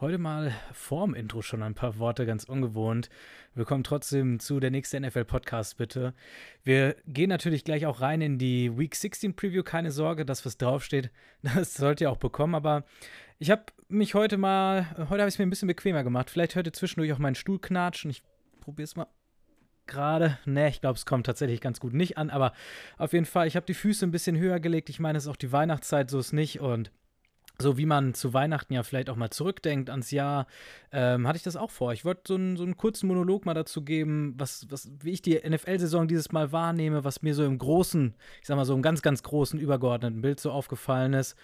Heute mal vorm Intro schon ein paar Worte, ganz ungewohnt. Wir kommen trotzdem zu der nächsten NFL-Podcast, bitte. Wir gehen natürlich gleich auch rein in die Week 16 Preview. Keine Sorge, das, was draufsteht, das sollt ihr auch bekommen. Aber ich habe mich heute mal, heute habe ich es mir ein bisschen bequemer gemacht. Vielleicht hört ihr zwischendurch auch meinen Stuhl knatschen. Ich probiere es mal gerade. Ne, ich glaube, es kommt tatsächlich ganz gut nicht an. Aber auf jeden Fall, ich habe die Füße ein bisschen höher gelegt. Ich meine, es ist auch die Weihnachtszeit, so ist nicht. Und so wie man zu Weihnachten ja vielleicht auch mal zurückdenkt ans Jahr, ähm, hatte ich das auch vor. Ich wollte so, einen, so einen kurzen Monolog mal dazu geben, was, was, wie ich die NFL-Saison dieses Mal wahrnehme, was mir so im großen, ich sag mal so im ganz, ganz großen, übergeordneten Bild so aufgefallen ist.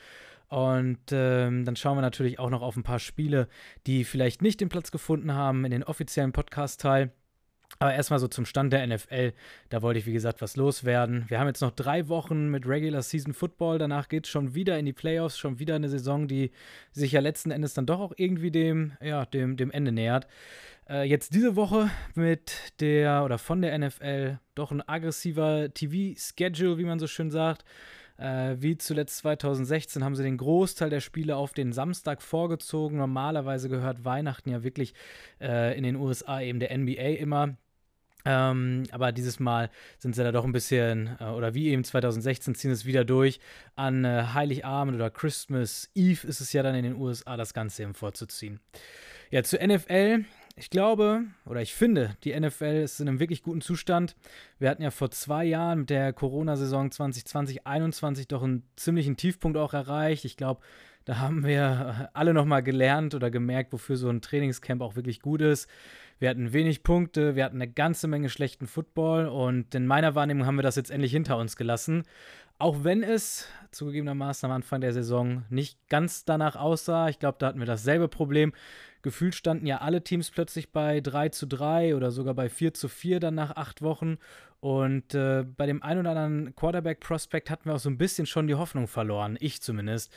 Und ähm, dann schauen wir natürlich auch noch auf ein paar Spiele, die vielleicht nicht den Platz gefunden haben in den offiziellen Podcast-Teil. Aber erstmal so zum Stand der NFL. Da wollte ich, wie gesagt, was loswerden. Wir haben jetzt noch drei Wochen mit Regular Season Football. Danach geht es schon wieder in die Playoffs. Schon wieder eine Saison, die sich ja letzten Endes dann doch auch irgendwie dem, ja, dem, dem Ende nähert. Äh, jetzt diese Woche mit der oder von der NFL doch ein aggressiver TV-Schedule, wie man so schön sagt. Äh, wie zuletzt 2016 haben sie den Großteil der Spiele auf den Samstag vorgezogen. Normalerweise gehört Weihnachten ja wirklich äh, in den USA eben der NBA immer. Ähm, aber dieses Mal sind sie da doch ein bisschen, äh, oder wie eben 2016, ziehen es wieder durch. An äh, Heiligabend oder Christmas Eve ist es ja dann in den USA, das Ganze eben vorzuziehen. Ja, zur NFL. Ich glaube, oder ich finde, die NFL ist in einem wirklich guten Zustand. Wir hatten ja vor zwei Jahren mit der Corona-Saison 2020-21 doch einen ziemlichen Tiefpunkt auch erreicht. Ich glaube, da haben wir alle nochmal gelernt oder gemerkt, wofür so ein Trainingscamp auch wirklich gut ist. Wir hatten wenig Punkte, wir hatten eine ganze Menge schlechten Football und in meiner Wahrnehmung haben wir das jetzt endlich hinter uns gelassen. Auch wenn es zugegebenermaßen am Anfang der Saison nicht ganz danach aussah. Ich glaube, da hatten wir dasselbe Problem. Gefühlt standen ja alle Teams plötzlich bei 3 zu 3 oder sogar bei 4 zu 4 dann nach acht Wochen. Und äh, bei dem ein oder anderen Quarterback-Prospect hatten wir auch so ein bisschen schon die Hoffnung verloren. Ich zumindest.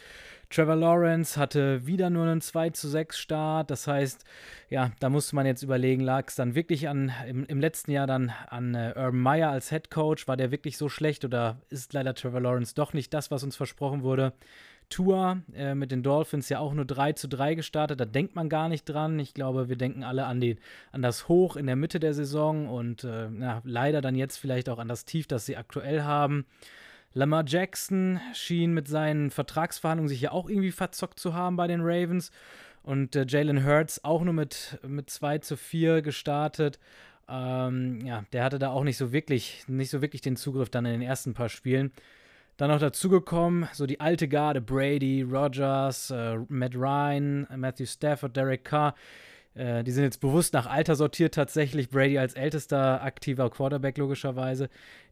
Trevor Lawrence hatte wieder nur einen 2 zu 6 Start. Das heißt, ja, da musste man jetzt überlegen, lag es dann wirklich an, im, im, letzten Jahr dann an äh, Urban Meyer als Head Coach? War der wirklich so schlecht oder ist leider Trevor Lawrence doch nicht das, was uns versprochen wurde? Tour äh, mit den Dolphins ja auch nur 3 zu 3 gestartet. Da denkt man gar nicht dran. Ich glaube, wir denken alle an, den, an das Hoch in der Mitte der Saison und äh, ja, leider dann jetzt vielleicht auch an das Tief, das sie aktuell haben. Lamar Jackson schien mit seinen Vertragsverhandlungen sich ja auch irgendwie verzockt zu haben bei den Ravens. Und äh, Jalen Hurts auch nur mit, mit 2 zu 4 gestartet. Ähm, ja, der hatte da auch nicht so wirklich, nicht so wirklich den Zugriff dann in den ersten paar Spielen. Dann noch dazugekommen, so die alte Garde, Brady, Rogers, äh, Matt Ryan, Matthew Stafford, Derek Carr. Äh, die sind jetzt bewusst nach Alter sortiert tatsächlich. Brady als ältester aktiver Quarterback logischerweise.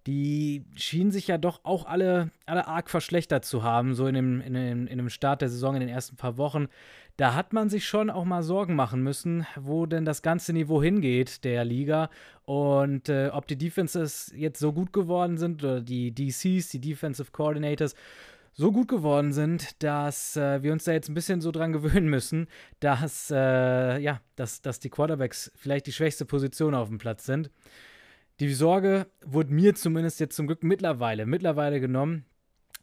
Die schienen sich ja doch auch alle, alle arg verschlechtert zu haben, so in dem, in, dem, in dem Start der Saison in den ersten paar Wochen. Da hat man sich schon auch mal Sorgen machen müssen, wo denn das ganze Niveau hingeht der Liga und äh, ob die Defenses jetzt so gut geworden sind oder die DCs, die Defensive Coordinators, so gut geworden sind, dass äh, wir uns da jetzt ein bisschen so dran gewöhnen müssen, dass, äh, ja, dass, dass die Quarterbacks vielleicht die schwächste Position auf dem Platz sind. Die Sorge wurde mir zumindest jetzt zum Glück mittlerweile, mittlerweile genommen.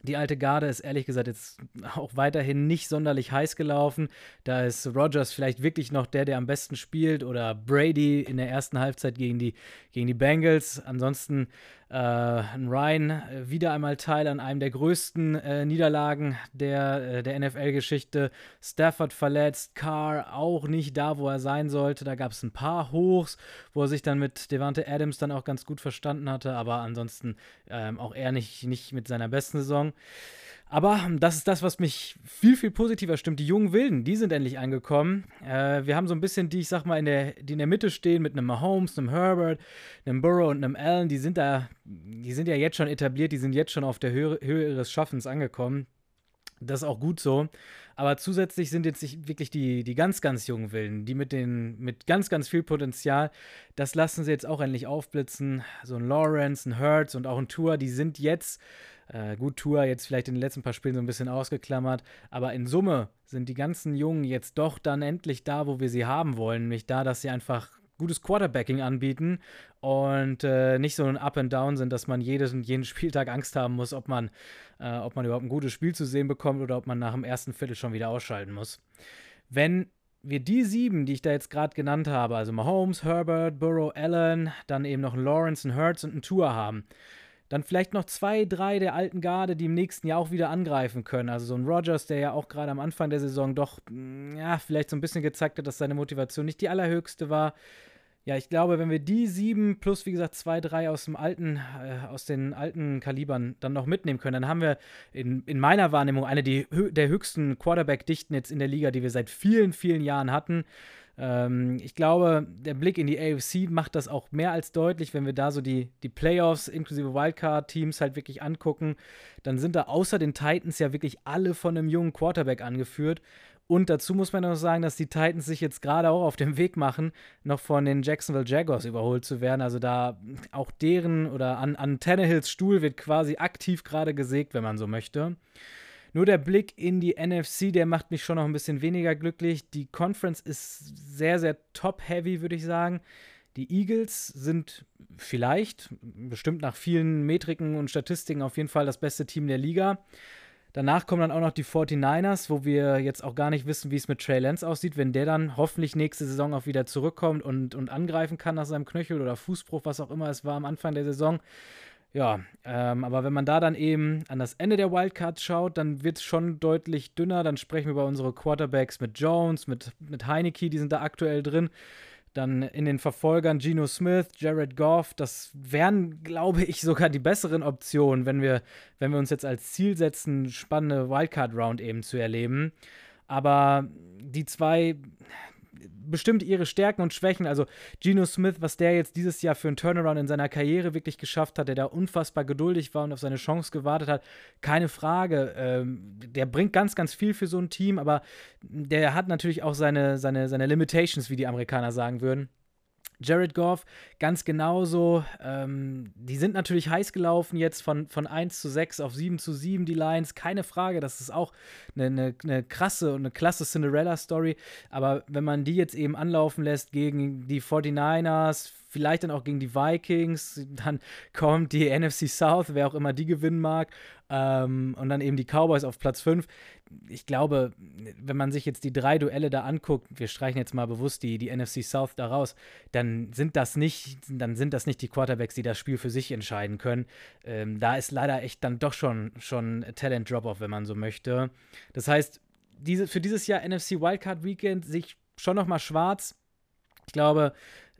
Die alte Garde ist ehrlich gesagt jetzt auch weiterhin nicht sonderlich heiß gelaufen. Da ist Rogers vielleicht wirklich noch der, der am besten spielt oder Brady in der ersten Halbzeit gegen die, gegen die Bengals. Ansonsten äh, Ryan äh, wieder einmal Teil an einem der größten äh, Niederlagen der, äh, der NFL-Geschichte. Stafford verletzt, Carr auch nicht da, wo er sein sollte. Da gab es ein paar Hochs, wo er sich dann mit Devante Adams dann auch ganz gut verstanden hatte, aber ansonsten ähm, auch er nicht, nicht mit seiner besten Saison. Aber das ist das, was mich viel, viel positiver stimmt. Die jungen Wilden, die sind endlich angekommen. Äh, wir haben so ein bisschen die, ich sag mal, in der, die in der Mitte stehen mit einem Mahomes, einem Herbert, einem Burrow und einem Allen. Die sind da, die sind ja jetzt schon etabliert, die sind jetzt schon auf der Höhe, Höhe ihres Schaffens angekommen. Das ist auch gut so. Aber zusätzlich sind jetzt wirklich die, die ganz, ganz jungen Wilden, die mit, den, mit ganz, ganz viel Potenzial, das lassen sie jetzt auch endlich aufblitzen. So ein Lawrence, ein Hertz und auch ein Tour, die sind jetzt äh, gut, Tour jetzt vielleicht in den letzten paar Spielen so ein bisschen ausgeklammert, aber in Summe sind die ganzen Jungen jetzt doch dann endlich da, wo wir sie haben wollen, nämlich da, dass sie einfach gutes Quarterbacking anbieten und äh, nicht so ein Up and Down sind, dass man jedes, jeden Spieltag Angst haben muss, ob man, äh, ob man überhaupt ein gutes Spiel zu sehen bekommt oder ob man nach dem ersten Viertel schon wieder ausschalten muss. Wenn wir die sieben, die ich da jetzt gerade genannt habe, also Mahomes, Herbert, Burrow, Allen, dann eben noch einen Lawrence, einen Hurts und einen Tour haben, dann vielleicht noch zwei, drei der alten Garde, die im nächsten Jahr auch wieder angreifen können. Also so ein Rogers, der ja auch gerade am Anfang der Saison doch, mm, ja, vielleicht so ein bisschen gezeigt hat, dass seine Motivation nicht die allerhöchste war. Ja, ich glaube, wenn wir die sieben plus, wie gesagt, zwei, drei aus dem alten, äh, aus den alten Kalibern dann noch mitnehmen können, dann haben wir in, in meiner Wahrnehmung eine die, der höchsten Quarterback-Dichten jetzt in der Liga, die wir seit vielen, vielen Jahren hatten. Ähm, ich glaube, der Blick in die AFC macht das auch mehr als deutlich, wenn wir da so die, die Playoffs inklusive Wildcard-Teams halt wirklich angucken. Dann sind da außer den Titans ja wirklich alle von einem jungen Quarterback angeführt. Und dazu muss man noch sagen, dass die Titans sich jetzt gerade auch auf dem Weg machen, noch von den Jacksonville Jaguars überholt zu werden. Also da auch deren oder an, an Tannehills Stuhl wird quasi aktiv gerade gesägt, wenn man so möchte. Nur der Blick in die NFC, der macht mich schon noch ein bisschen weniger glücklich. Die Conference ist sehr, sehr top-heavy, würde ich sagen. Die Eagles sind vielleicht, bestimmt nach vielen Metriken und Statistiken, auf jeden Fall das beste Team der Liga. Danach kommen dann auch noch die 49ers, wo wir jetzt auch gar nicht wissen, wie es mit Trey Lance aussieht, wenn der dann hoffentlich nächste Saison auch wieder zurückkommt und, und angreifen kann nach seinem Knöchel oder Fußbruch, was auch immer es war am Anfang der Saison. Ja, ähm, aber wenn man da dann eben an das Ende der Wildcards schaut, dann wird es schon deutlich dünner. Dann sprechen wir über unsere Quarterbacks mit Jones, mit, mit Heineke, die sind da aktuell drin. Dann in den Verfolgern Geno Smith, Jared Goff, das wären, glaube ich, sogar die besseren Optionen, wenn wir, wenn wir uns jetzt als Ziel setzen, spannende Wildcard-Round eben zu erleben. Aber die zwei, bestimmt ihre Stärken und Schwächen. Also Geno Smith, was der jetzt dieses Jahr für einen Turnaround in seiner Karriere wirklich geschafft hat, der da unfassbar geduldig war und auf seine Chance gewartet hat, keine Frage. Ähm, der bringt ganz, ganz viel für so ein Team, aber der hat natürlich auch seine, seine, seine Limitations, wie die Amerikaner sagen würden. Jared Goff ganz genauso. Ähm, die sind natürlich heiß gelaufen jetzt von, von 1 zu 6 auf 7 zu 7, die Lions. Keine Frage, das ist auch eine, eine, eine krasse und eine klasse Cinderella-Story. Aber wenn man die jetzt eben anlaufen lässt gegen die 49ers, vielleicht dann auch gegen die Vikings, dann kommt die NFC South, wer auch immer die gewinnen mag, ähm, und dann eben die Cowboys auf Platz 5. Ich glaube, wenn man sich jetzt die drei Duelle da anguckt, wir streichen jetzt mal bewusst die, die NFC South da raus, dann sind das nicht, dann sind das nicht die Quarterbacks, die das Spiel für sich entscheiden können. Ähm, da ist leider echt dann doch schon, schon Talent Drop-Off, wenn man so möchte. Das heißt, diese, für dieses Jahr NFC Wildcard Weekend sich schon noch mal schwarz. Ich glaube,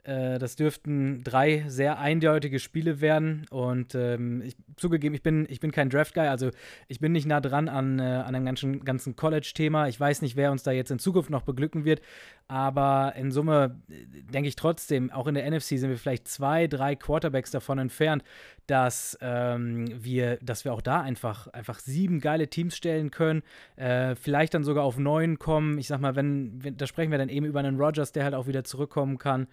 äh, das dürften drei sehr eindeutige Spiele werden. Und ähm, ich, zugegeben, ich bin, ich bin kein Draft-Guy, also ich bin nicht nah dran an, äh, an dem ganzen, ganzen College-Thema. Ich weiß nicht, wer uns da jetzt in Zukunft noch beglücken wird. Aber in Summe äh, denke ich trotzdem, auch in der NFC sind wir vielleicht zwei, drei Quarterbacks davon entfernt, dass ähm, wir, dass wir auch da einfach, einfach sieben geile Teams stellen können. Äh, vielleicht dann sogar auf neun kommen. Ich sag mal, wenn, wenn, da sprechen wir dann eben über einen Rogers, der halt auch wieder zurückkommen kann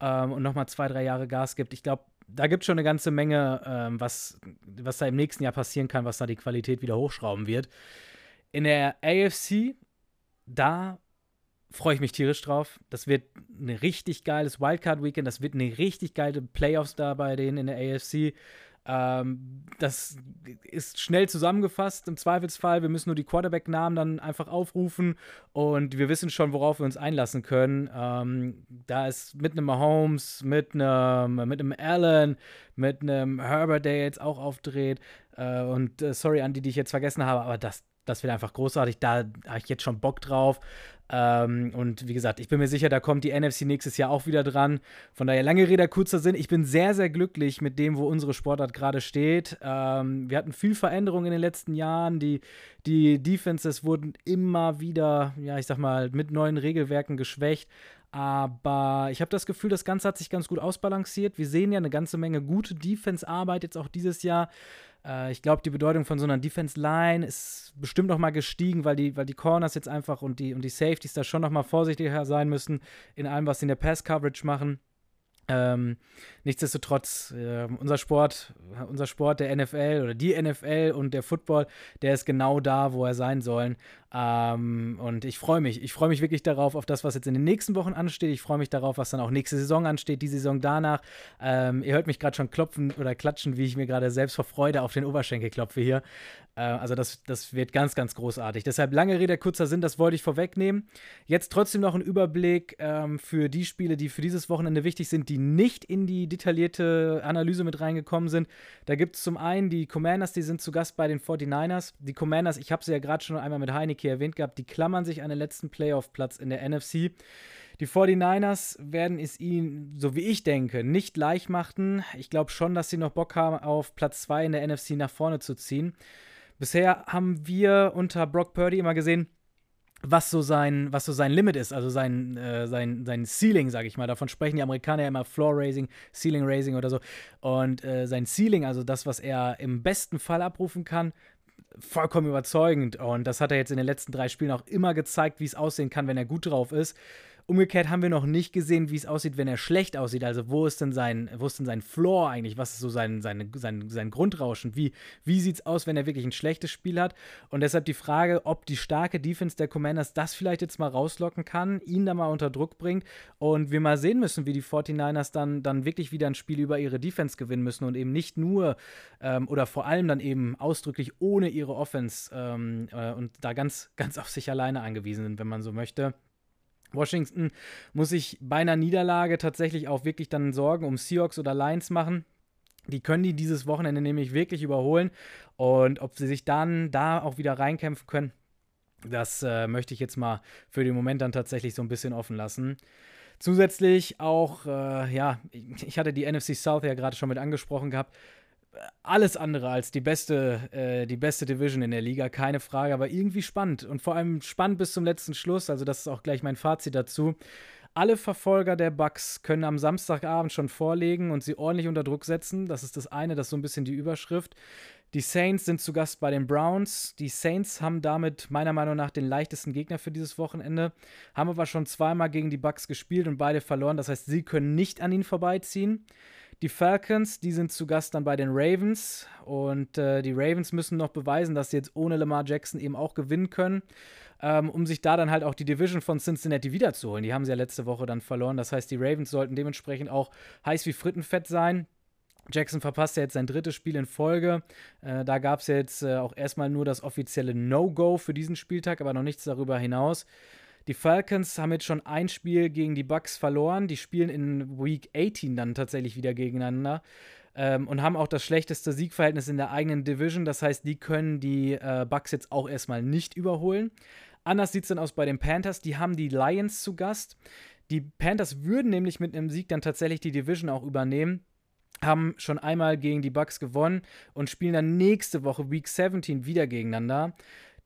ähm, und nochmal zwei, drei Jahre Gas gibt. Ich glaube, da gibt es schon eine ganze Menge, ähm, was, was da im nächsten Jahr passieren kann, was da die Qualität wieder hochschrauben wird. In der AFC, da freue ich mich tierisch drauf. Das wird ein richtig geiles Wildcard-Weekend. Das wird eine richtig geile Playoffs da bei denen in der AFC. Ähm, das ist schnell zusammengefasst im Zweifelsfall. Wir müssen nur die Quarterback-Namen dann einfach aufrufen und wir wissen schon, worauf wir uns einlassen können. Ähm, da ist mit einem Mahomes, mit einem, mit einem Allen, mit einem Herbert, der jetzt auch aufdreht. Äh, und äh, sorry an die, die ich jetzt vergessen habe, aber das, das wird einfach großartig. Da habe ich jetzt schon Bock drauf. Ähm, und wie gesagt, ich bin mir sicher, da kommt die NFC nächstes Jahr auch wieder dran. Von daher lange Rede, kurzer Sinn. Ich bin sehr, sehr glücklich mit dem, wo unsere Sportart gerade steht. Ähm, wir hatten viel Veränderung in den letzten Jahren. Die, die Defenses wurden immer wieder, ja, ich sag mal, mit neuen Regelwerken geschwächt. Aber ich habe das Gefühl, das Ganze hat sich ganz gut ausbalanciert. Wir sehen ja eine ganze Menge gute Defense-Arbeit jetzt auch dieses Jahr. Äh, ich glaube, die Bedeutung von so einer Defense Line ist bestimmt noch mal gestiegen, weil die, weil die Corners jetzt einfach und die, und die Safeties da schon noch mal vorsichtiger sein müssen in allem, was sie in der Pass Coverage machen. Ähm, nichtsdestotrotz, äh, unser Sport, unser Sport, der NFL oder die NFL und der Football, der ist genau da, wo er sein soll. Ähm, und ich freue mich. Ich freue mich wirklich darauf, auf das, was jetzt in den nächsten Wochen ansteht. Ich freue mich darauf, was dann auch nächste Saison ansteht, die Saison danach. Ähm, ihr hört mich gerade schon klopfen oder klatschen, wie ich mir gerade selbst vor Freude auf den Oberschenkel klopfe hier. Äh, also das, das wird ganz, ganz großartig. Deshalb lange Rede, kurzer Sinn, das wollte ich vorwegnehmen. Jetzt trotzdem noch ein Überblick ähm, für die Spiele, die für dieses Wochenende wichtig sind, die nicht in die detaillierte Analyse mit reingekommen sind. Da gibt es zum einen die Commanders, die sind zu Gast bei den 49ers. Die Commanders, ich habe sie ja gerade schon einmal mit Heineke erwähnt gehabt, die klammern sich an den letzten Playoff-Platz in der NFC. Die 49ers werden es ihnen, so wie ich denke, nicht leicht machen. Ich glaube schon, dass sie noch Bock haben, auf Platz 2 in der NFC nach vorne zu ziehen. Bisher haben wir unter Brock Purdy immer gesehen, was so sein, was so sein Limit ist, also sein, äh, sein, sein Ceiling, sage ich mal. Davon sprechen die Amerikaner ja immer Floor Raising, Ceiling Raising oder so. Und äh, sein Ceiling, also das, was er im besten Fall abrufen kann, vollkommen überzeugend. Und das hat er jetzt in den letzten drei Spielen auch immer gezeigt, wie es aussehen kann, wenn er gut drauf ist. Umgekehrt haben wir noch nicht gesehen, wie es aussieht, wenn er schlecht aussieht. Also wo ist denn sein, wo ist denn sein Floor eigentlich? Was ist so sein, sein, sein, sein Grundrauschen? Wie, wie sieht es aus, wenn er wirklich ein schlechtes Spiel hat? Und deshalb die Frage, ob die starke Defense der Commanders das vielleicht jetzt mal rauslocken kann, ihn da mal unter Druck bringt und wir mal sehen müssen, wie die 49ers dann, dann wirklich wieder ein Spiel über ihre Defense gewinnen müssen und eben nicht nur ähm, oder vor allem dann eben ausdrücklich ohne ihre Offense ähm, äh, und da ganz, ganz auf sich alleine angewiesen sind, wenn man so möchte. Washington muss sich bei einer Niederlage tatsächlich auch wirklich dann Sorgen um Seahawks oder Lions machen. Die können die dieses Wochenende nämlich wirklich überholen. Und ob sie sich dann da auch wieder reinkämpfen können, das äh, möchte ich jetzt mal für den Moment dann tatsächlich so ein bisschen offen lassen. Zusätzlich auch, äh, ja, ich hatte die NFC South ja gerade schon mit angesprochen gehabt alles andere als die beste, äh, die beste Division in der Liga, keine Frage, aber irgendwie spannend und vor allem spannend bis zum letzten Schluss. Also, das ist auch gleich mein Fazit dazu. Alle Verfolger der Bucks können am Samstagabend schon vorlegen und sie ordentlich unter Druck setzen. Das ist das eine, das ist so ein bisschen die Überschrift. Die Saints sind zu Gast bei den Browns. Die Saints haben damit meiner Meinung nach den leichtesten Gegner für dieses Wochenende, haben aber schon zweimal gegen die Bucks gespielt und beide verloren. Das heißt, sie können nicht an ihnen vorbeiziehen. Die Falcons, die sind zu Gast dann bei den Ravens und äh, die Ravens müssen noch beweisen, dass sie jetzt ohne Lamar Jackson eben auch gewinnen können, ähm, um sich da dann halt auch die Division von Cincinnati wiederzuholen. Die haben sie ja letzte Woche dann verloren. Das heißt, die Ravens sollten dementsprechend auch heiß wie Frittenfett sein. Jackson verpasst ja jetzt sein drittes Spiel in Folge. Äh, da gab es jetzt äh, auch erstmal nur das offizielle No-Go für diesen Spieltag, aber noch nichts darüber hinaus. Die Falcons haben jetzt schon ein Spiel gegen die Bucks verloren. Die spielen in Week 18 dann tatsächlich wieder gegeneinander. Ähm, und haben auch das schlechteste Siegverhältnis in der eigenen Division. Das heißt, die können die äh, Bucks jetzt auch erstmal nicht überholen. Anders sieht es dann aus bei den Panthers. Die haben die Lions zu Gast. Die Panthers würden nämlich mit einem Sieg dann tatsächlich die Division auch übernehmen haben schon einmal gegen die Bucks gewonnen und spielen dann nächste Woche Week 17 wieder gegeneinander.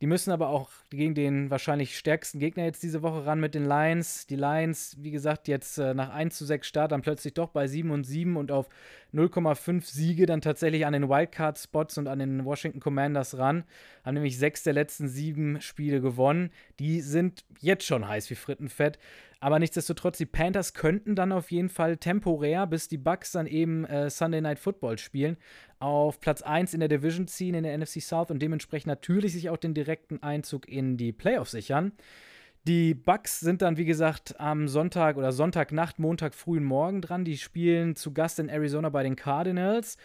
Die müssen aber auch gegen den wahrscheinlich stärksten Gegner jetzt diese Woche ran mit den Lions. Die Lions, wie gesagt, jetzt äh, nach 1 zu 6 Start dann plötzlich doch bei 7 und 7 und auf 0,5 Siege dann tatsächlich an den Wildcard-Spots und an den Washington Commanders ran. Haben nämlich sechs der letzten sieben Spiele gewonnen. Die sind jetzt schon heiß wie Frittenfett. Aber nichtsdestotrotz, die Panthers könnten dann auf jeden Fall temporär, bis die Bucks dann eben äh, Sunday Night Football spielen, auf Platz 1 in der Division ziehen in der NFC South und dementsprechend natürlich sich auch den direkten Einzug in die Playoffs sichern. Die Bucks sind dann, wie gesagt, am Sonntag oder Sonntagnacht, Montag frühen Morgen dran. Die spielen zu Gast in Arizona bei den Cardinals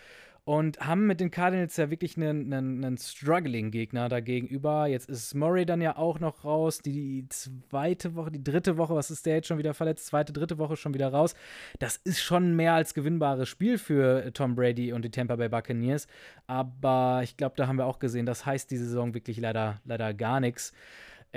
und haben mit den Cardinals ja wirklich einen, einen, einen Struggling-Gegner dagegenüber. Jetzt ist Murray dann ja auch noch raus. Die zweite Woche, die dritte Woche, was ist der jetzt schon wieder verletzt? Zweite, dritte Woche schon wieder raus. Das ist schon mehr als gewinnbares Spiel für Tom Brady und die Tampa Bay Buccaneers. Aber ich glaube, da haben wir auch gesehen, das heißt die Saison wirklich leider, leider gar nichts.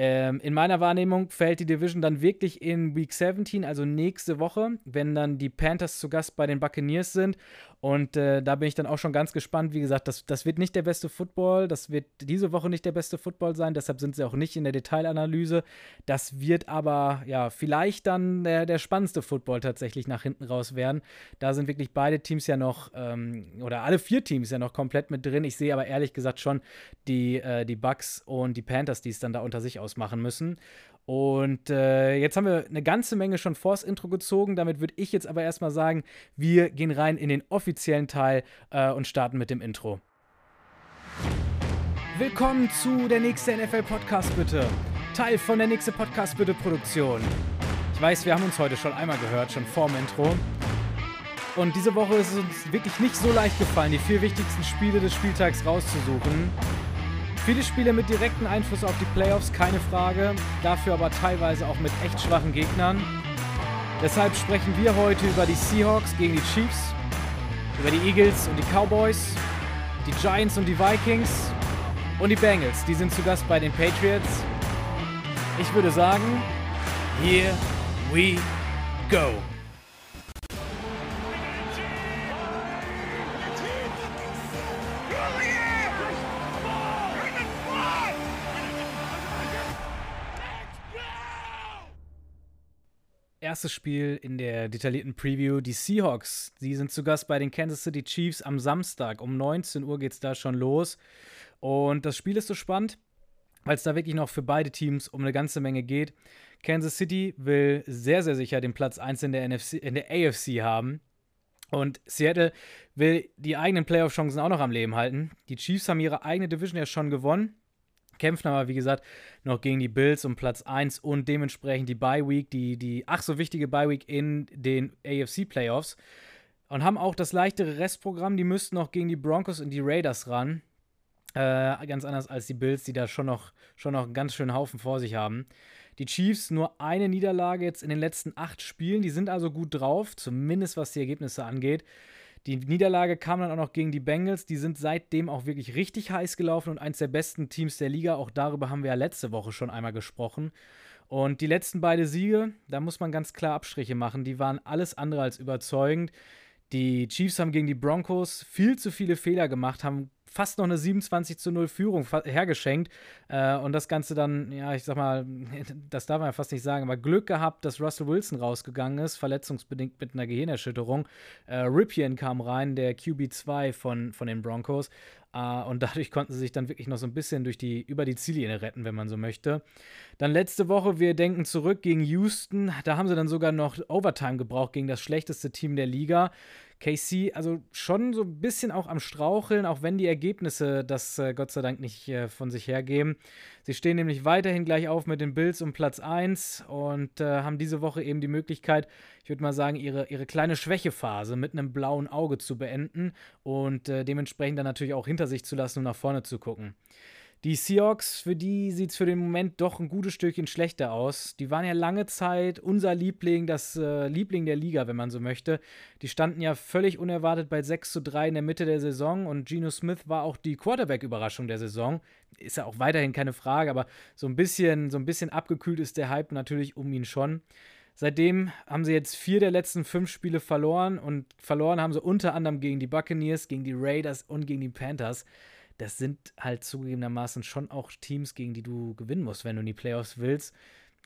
Ähm, in meiner Wahrnehmung fällt die Division dann wirklich in Week 17, also nächste Woche, wenn dann die Panthers zu Gast bei den Buccaneers sind. Und äh, da bin ich dann auch schon ganz gespannt. Wie gesagt, das, das wird nicht der beste Football. Das wird diese Woche nicht der beste Football sein. Deshalb sind sie auch nicht in der Detailanalyse. Das wird aber ja vielleicht dann der, der spannendste Football tatsächlich nach hinten raus werden. Da sind wirklich beide Teams ja noch, ähm, oder alle vier Teams ja noch komplett mit drin. Ich sehe aber ehrlich gesagt schon die, äh, die Bucks und die Panthers, die es dann da unter sich ausmachen müssen. Und äh, jetzt haben wir eine ganze Menge schon vors Intro gezogen. Damit würde ich jetzt aber erstmal sagen, wir gehen rein in den offiziellen Teil äh, und starten mit dem Intro. Willkommen zu der nächste NFL Podcast bitte. Teil von der nächste Podcast bitte Produktion. Ich weiß, wir haben uns heute schon einmal gehört, schon vorm Intro. Und diese Woche ist es uns wirklich nicht so leicht gefallen, die vier wichtigsten Spiele des Spieltags rauszusuchen. Viele Spiele mit direktem Einfluss auf die Playoffs, keine Frage. Dafür aber teilweise auch mit echt schwachen Gegnern. Deshalb sprechen wir heute über die Seahawks gegen die Chiefs, über die Eagles und die Cowboys, die Giants und die Vikings und die Bengals. Die sind zu Gast bei den Patriots. Ich würde sagen, here we go. Erstes Spiel in der detaillierten Preview. Die Seahawks, die sind zu Gast bei den Kansas City Chiefs am Samstag. Um 19 Uhr geht es da schon los. Und das Spiel ist so spannend, weil es da wirklich noch für beide Teams um eine ganze Menge geht. Kansas City will sehr, sehr sicher den Platz 1 in der, NFC, in der AFC haben. Und Seattle will die eigenen Playoff-Chancen auch noch am Leben halten. Die Chiefs haben ihre eigene Division ja schon gewonnen kämpfen aber, wie gesagt, noch gegen die Bills um Platz 1 und dementsprechend die Bye Week, die, die ach so wichtige Bye Week in den AFC Playoffs. Und haben auch das leichtere Restprogramm. Die müssten noch gegen die Broncos und die Raiders ran. Äh, ganz anders als die Bills, die da schon noch, schon noch einen ganz schönen Haufen vor sich haben. Die Chiefs nur eine Niederlage jetzt in den letzten acht Spielen. Die sind also gut drauf, zumindest was die Ergebnisse angeht. Die Niederlage kam dann auch noch gegen die Bengals. Die sind seitdem auch wirklich richtig heiß gelaufen und eins der besten Teams der Liga. Auch darüber haben wir ja letzte Woche schon einmal gesprochen. Und die letzten beiden Siege, da muss man ganz klar Abstriche machen. Die waren alles andere als überzeugend. Die Chiefs haben gegen die Broncos viel zu viele Fehler gemacht, haben fast noch eine 27 zu 0 Führung hergeschenkt. Äh, und das Ganze dann, ja, ich sag mal, das darf man ja fast nicht sagen, aber Glück gehabt, dass Russell Wilson rausgegangen ist, verletzungsbedingt mit einer Gehirnerschütterung. Äh, Ripien kam rein, der QB2 von, von den Broncos. Uh, und dadurch konnten sie sich dann wirklich noch so ein bisschen durch die, über die Ziellinie retten, wenn man so möchte. Dann letzte Woche, wir denken zurück gegen Houston. Da haben sie dann sogar noch Overtime gebraucht gegen das schlechteste Team der Liga. KC, also schon so ein bisschen auch am Straucheln, auch wenn die Ergebnisse das äh, Gott sei Dank nicht äh, von sich hergeben. Sie stehen nämlich weiterhin gleich auf mit den Bills um Platz 1 und äh, haben diese Woche eben die Möglichkeit, ich würde mal sagen, ihre, ihre kleine Schwächephase mit einem blauen Auge zu beenden und äh, dementsprechend dann natürlich auch hinter sich zu lassen und nach vorne zu gucken. Die Seahawks, für die sieht es für den Moment doch ein gutes Stückchen schlechter aus. Die waren ja lange Zeit unser Liebling, das äh, Liebling der Liga, wenn man so möchte. Die standen ja völlig unerwartet bei 6 zu 3 in der Mitte der Saison und Geno Smith war auch die Quarterback-Überraschung der Saison. Ist ja auch weiterhin keine Frage, aber so ein bisschen, so ein bisschen abgekühlt ist der Hype natürlich um ihn schon. Seitdem haben sie jetzt vier der letzten fünf Spiele verloren und verloren haben sie unter anderem gegen die Buccaneers, gegen die Raiders und gegen die Panthers das sind halt zugegebenermaßen schon auch Teams, gegen die du gewinnen musst, wenn du in die Playoffs willst.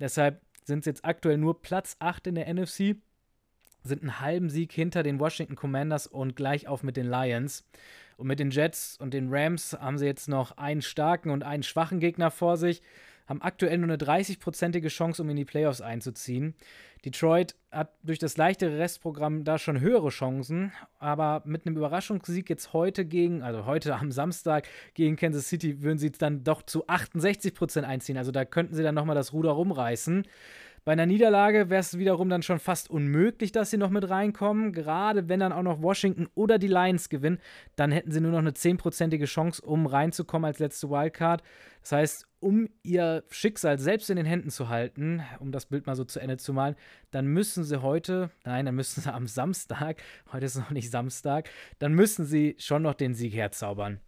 Deshalb sind es jetzt aktuell nur Platz 8 in der NFC, sind einen halben Sieg hinter den Washington Commanders und gleich auf mit den Lions. Und mit den Jets und den Rams haben sie jetzt noch einen starken und einen schwachen Gegner vor sich haben aktuell nur eine 30-prozentige Chance, um in die Playoffs einzuziehen. Detroit hat durch das leichtere Restprogramm da schon höhere Chancen, aber mit einem Überraschungssieg jetzt heute gegen, also heute am Samstag gegen Kansas City, würden sie dann doch zu 68 Prozent einziehen. Also da könnten sie dann nochmal das Ruder rumreißen. Bei einer Niederlage wäre es wiederum dann schon fast unmöglich, dass sie noch mit reinkommen. Gerade wenn dann auch noch Washington oder die Lions gewinnen, dann hätten sie nur noch eine 10%ige Chance, um reinzukommen als letzte Wildcard. Das heißt, um ihr Schicksal selbst in den Händen zu halten, um das Bild mal so zu Ende zu malen, dann müssen sie heute, nein, dann müssen sie am Samstag, heute ist noch nicht Samstag, dann müssen sie schon noch den Sieg herzaubern.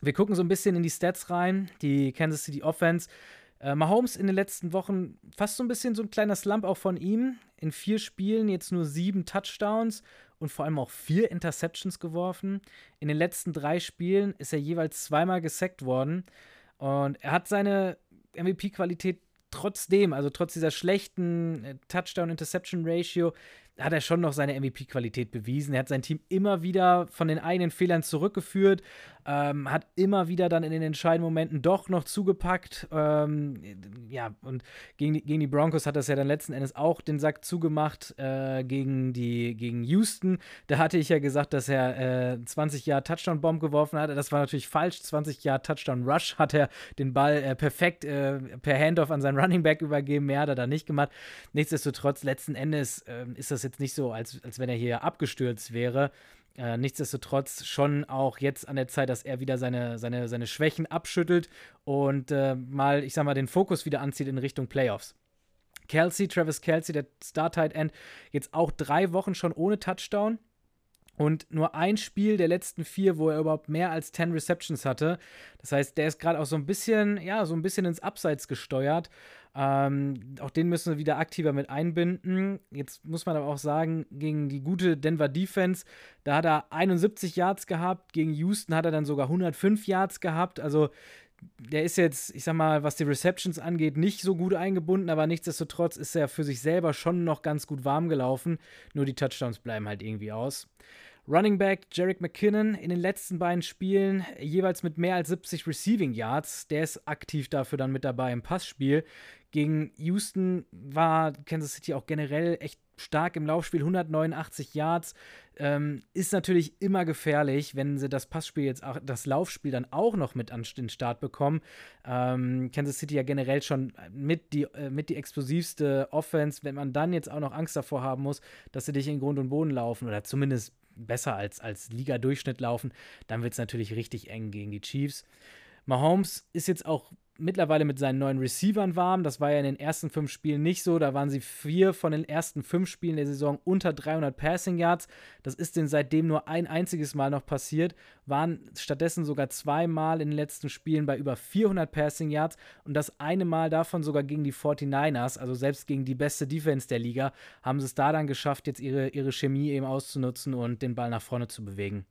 Wir gucken so ein bisschen in die Stats rein. Die Kansas City Offense äh, Mahomes in den letzten Wochen fast so ein bisschen so ein kleiner Slump auch von ihm. In vier Spielen jetzt nur sieben Touchdowns und vor allem auch vier Interceptions geworfen. In den letzten drei Spielen ist er jeweils zweimal gesackt worden. Und er hat seine MVP-Qualität trotzdem, also trotz dieser schlechten äh, Touchdown-Interception-Ratio, hat er schon noch seine MVP-Qualität bewiesen. Er hat sein Team immer wieder von den eigenen Fehlern zurückgeführt, ähm, hat immer wieder dann in den entscheidenden Momenten doch noch zugepackt. Ähm, ja, und gegen die, gegen die Broncos hat das ja dann letzten Endes auch den Sack zugemacht äh, gegen, die, gegen Houston. Da hatte ich ja gesagt, dass er äh, 20 Jahre Touchdown-Bomb geworfen hat. Das war natürlich falsch. 20 Jahre Touchdown-Rush hat er den Ball äh, perfekt äh, per Handoff an seinen Running Back übergeben. Mehr hat er da nicht gemacht. Nichtsdestotrotz, letzten Endes ähm, ist das jetzt nicht so, als, als wenn er hier abgestürzt wäre. Äh, nichtsdestotrotz schon auch jetzt an der Zeit, dass er wieder seine, seine, seine Schwächen abschüttelt und äh, mal, ich sag mal, den Fokus wieder anzieht in Richtung Playoffs. Kelsey, Travis Kelsey, der Star-Tight End, jetzt auch drei Wochen schon ohne Touchdown. Und nur ein Spiel der letzten vier, wo er überhaupt mehr als 10 Receptions hatte. Das heißt, der ist gerade auch so ein bisschen, ja, so ein bisschen ins Abseits gesteuert. Ähm, auch den müssen wir wieder aktiver mit einbinden. Jetzt muss man aber auch sagen, gegen die gute Denver Defense, da hat er 71 Yards gehabt. Gegen Houston hat er dann sogar 105 Yards gehabt. Also der ist jetzt, ich sag mal, was die Receptions angeht, nicht so gut eingebunden, aber nichtsdestotrotz ist er für sich selber schon noch ganz gut warm gelaufen. Nur die Touchdowns bleiben halt irgendwie aus. Running Back Jarek McKinnon in den letzten beiden Spielen jeweils mit mehr als 70 Receiving Yards. Der ist aktiv dafür dann mit dabei im Passspiel. Gegen Houston war Kansas City auch generell echt stark im Laufspiel, 189 Yards. Ähm, ist natürlich immer gefährlich, wenn sie das Passspiel jetzt auch, das Laufspiel dann auch noch mit an den Start bekommen. Ähm, Kansas City ja generell schon mit die, äh, mit die explosivste Offense, wenn man dann jetzt auch noch Angst davor haben muss, dass sie dich in Grund und Boden laufen oder zumindest besser als, als Liga-Durchschnitt laufen, dann wird es natürlich richtig eng gegen die Chiefs. Mahomes ist jetzt auch mittlerweile mit seinen neuen Receivern warm. Das war ja in den ersten fünf Spielen nicht so. Da waren sie vier von den ersten fünf Spielen der Saison unter 300 Passing Yards. Das ist denen seitdem nur ein einziges Mal noch passiert. Waren stattdessen sogar zweimal in den letzten Spielen bei über 400 Passing Yards und das eine Mal davon sogar gegen die 49ers, also selbst gegen die beste Defense der Liga, haben sie es da dann geschafft, jetzt ihre, ihre Chemie eben auszunutzen und den Ball nach vorne zu bewegen.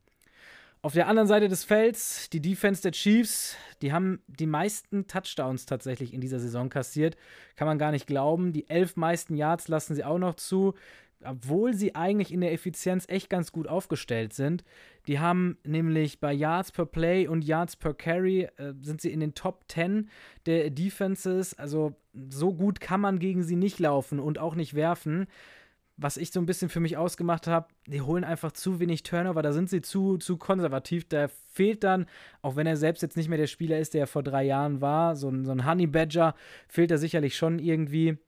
Auf der anderen Seite des Felds, die Defense der Chiefs, die haben die meisten Touchdowns tatsächlich in dieser Saison kassiert. Kann man gar nicht glauben. Die elf meisten Yards lassen sie auch noch zu, obwohl sie eigentlich in der Effizienz echt ganz gut aufgestellt sind. Die haben nämlich bei Yards per Play und Yards per Carry äh, sind sie in den Top 10 der Defenses. Also so gut kann man gegen sie nicht laufen und auch nicht werfen was ich so ein bisschen für mich ausgemacht habe, die holen einfach zu wenig Turnover, da sind sie zu, zu konservativ. Da fehlt dann, auch wenn er selbst jetzt nicht mehr der Spieler ist, der er vor drei Jahren war, so, so ein Honey Badger, fehlt er sicherlich schon irgendwie.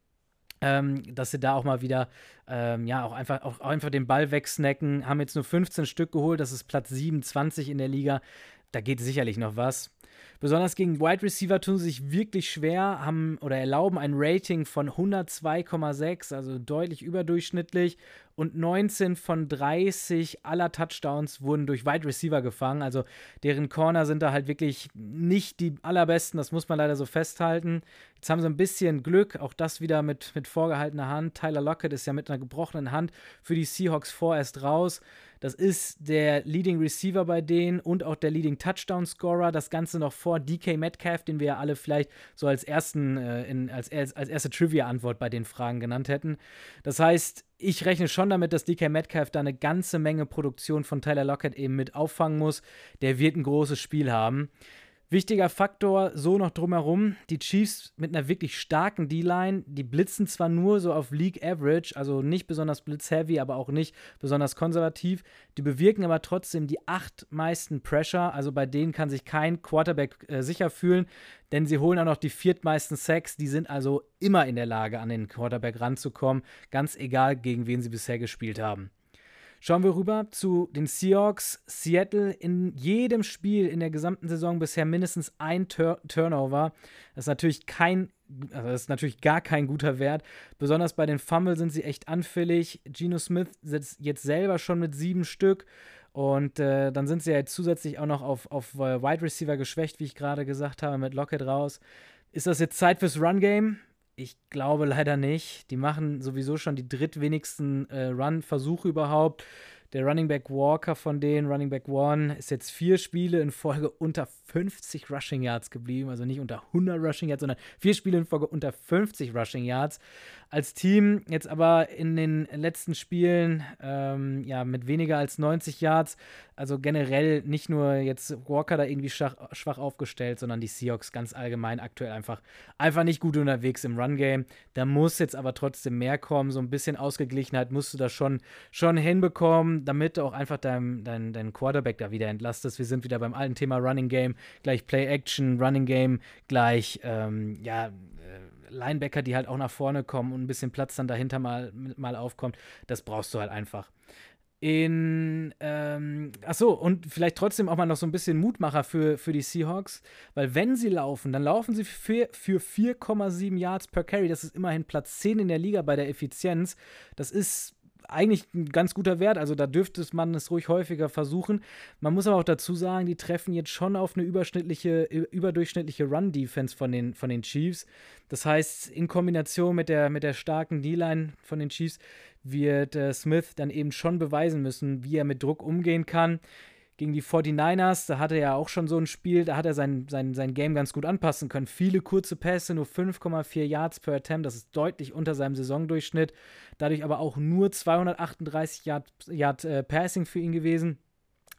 Ähm, dass sie da auch mal wieder, ähm, ja, auch einfach, auch, auch einfach den Ball wegsnacken. Haben jetzt nur 15 Stück geholt, das ist Platz 27 in der Liga. Da geht sicherlich noch was. Besonders gegen Wide Receiver tun sie sich wirklich schwer, haben oder erlauben ein Rating von 102,6, also deutlich überdurchschnittlich. Und 19 von 30 aller Touchdowns wurden durch Wide Receiver gefangen. Also deren Corner sind da halt wirklich nicht die allerbesten, das muss man leider so festhalten. Jetzt haben sie ein bisschen Glück, auch das wieder mit, mit vorgehaltener Hand. Tyler Lockett ist ja mit einer gebrochenen Hand für die Seahawks vorerst raus. Das ist der Leading Receiver bei denen und auch der Leading Touchdown Scorer. Das Ganze noch vor DK Metcalf, den wir ja alle vielleicht so als ersten, äh, in, als, als, als erste Trivia-Antwort bei den Fragen genannt hätten. Das heißt, ich rechne schon damit, dass DK Metcalf da eine ganze Menge Produktion von Tyler Lockett eben mit auffangen muss. Der wird ein großes Spiel haben. Wichtiger Faktor, so noch drumherum, die Chiefs mit einer wirklich starken D-Line, die blitzen zwar nur so auf League Average, also nicht besonders blitzheavy, aber auch nicht besonders konservativ, die bewirken aber trotzdem die acht meisten Pressure, also bei denen kann sich kein Quarterback äh, sicher fühlen, denn sie holen auch noch die viertmeisten Sacks, die sind also immer in der Lage, an den Quarterback ranzukommen, ganz egal, gegen wen sie bisher gespielt haben. Schauen wir rüber zu den Seahawks. Seattle in jedem Spiel in der gesamten Saison bisher mindestens ein Tur Turnover. Das ist natürlich kein, also das ist natürlich gar kein guter Wert. Besonders bei den Fumble sind sie echt anfällig. Geno Smith sitzt jetzt selber schon mit sieben Stück. Und äh, dann sind sie ja zusätzlich auch noch auf, auf äh, Wide Receiver geschwächt, wie ich gerade gesagt habe, mit Lockett raus. Ist das jetzt Zeit fürs Run-Game? Ich glaube leider nicht. Die machen sowieso schon die drittwenigsten äh, Run-Versuche überhaupt. Der Running Back Walker von denen, Running Back One, ist jetzt vier Spiele in Folge unter 50 Rushing Yards geblieben. Also nicht unter 100 Rushing Yards, sondern vier Spiele in Folge unter 50 Rushing Yards. Als Team jetzt aber in den letzten Spielen ähm, ja mit weniger als 90 Yards. Also generell nicht nur jetzt Walker da irgendwie schwach, schwach aufgestellt, sondern die Seahawks ganz allgemein aktuell einfach, einfach nicht gut unterwegs im Run-Game. Da muss jetzt aber trotzdem mehr kommen. So ein bisschen Ausgeglichenheit musst du da schon, schon hinbekommen, damit du auch einfach deinen dein, dein Quarterback da wieder entlastest. Wir sind wieder beim alten Thema Running Game, gleich Play Action, Running Game, gleich, ähm, ja, äh, Linebacker, die halt auch nach vorne kommen und ein bisschen Platz dann dahinter mal, mal aufkommt. Das brauchst du halt einfach in, ähm, achso, und vielleicht trotzdem auch mal noch so ein bisschen Mutmacher für, für die Seahawks, weil wenn sie laufen, dann laufen sie für, für 4,7 Yards per Carry. Das ist immerhin Platz 10 in der Liga bei der Effizienz. Das ist eigentlich ein ganz guter Wert. Also da dürfte man es ruhig häufiger versuchen. Man muss aber auch dazu sagen, die treffen jetzt schon auf eine überschnittliche, überdurchschnittliche Run-Defense von den, von den Chiefs. Das heißt, in Kombination mit der, mit der starken D-Line von den Chiefs wird äh, Smith dann eben schon beweisen müssen, wie er mit Druck umgehen kann. Gegen die 49ers, da hatte er ja auch schon so ein Spiel, da hat er sein, sein, sein Game ganz gut anpassen können. Viele kurze Pässe, nur 5,4 Yards per Attempt, das ist deutlich unter seinem Saisondurchschnitt. Dadurch aber auch nur 238 Yard, Yard äh, Passing für ihn gewesen.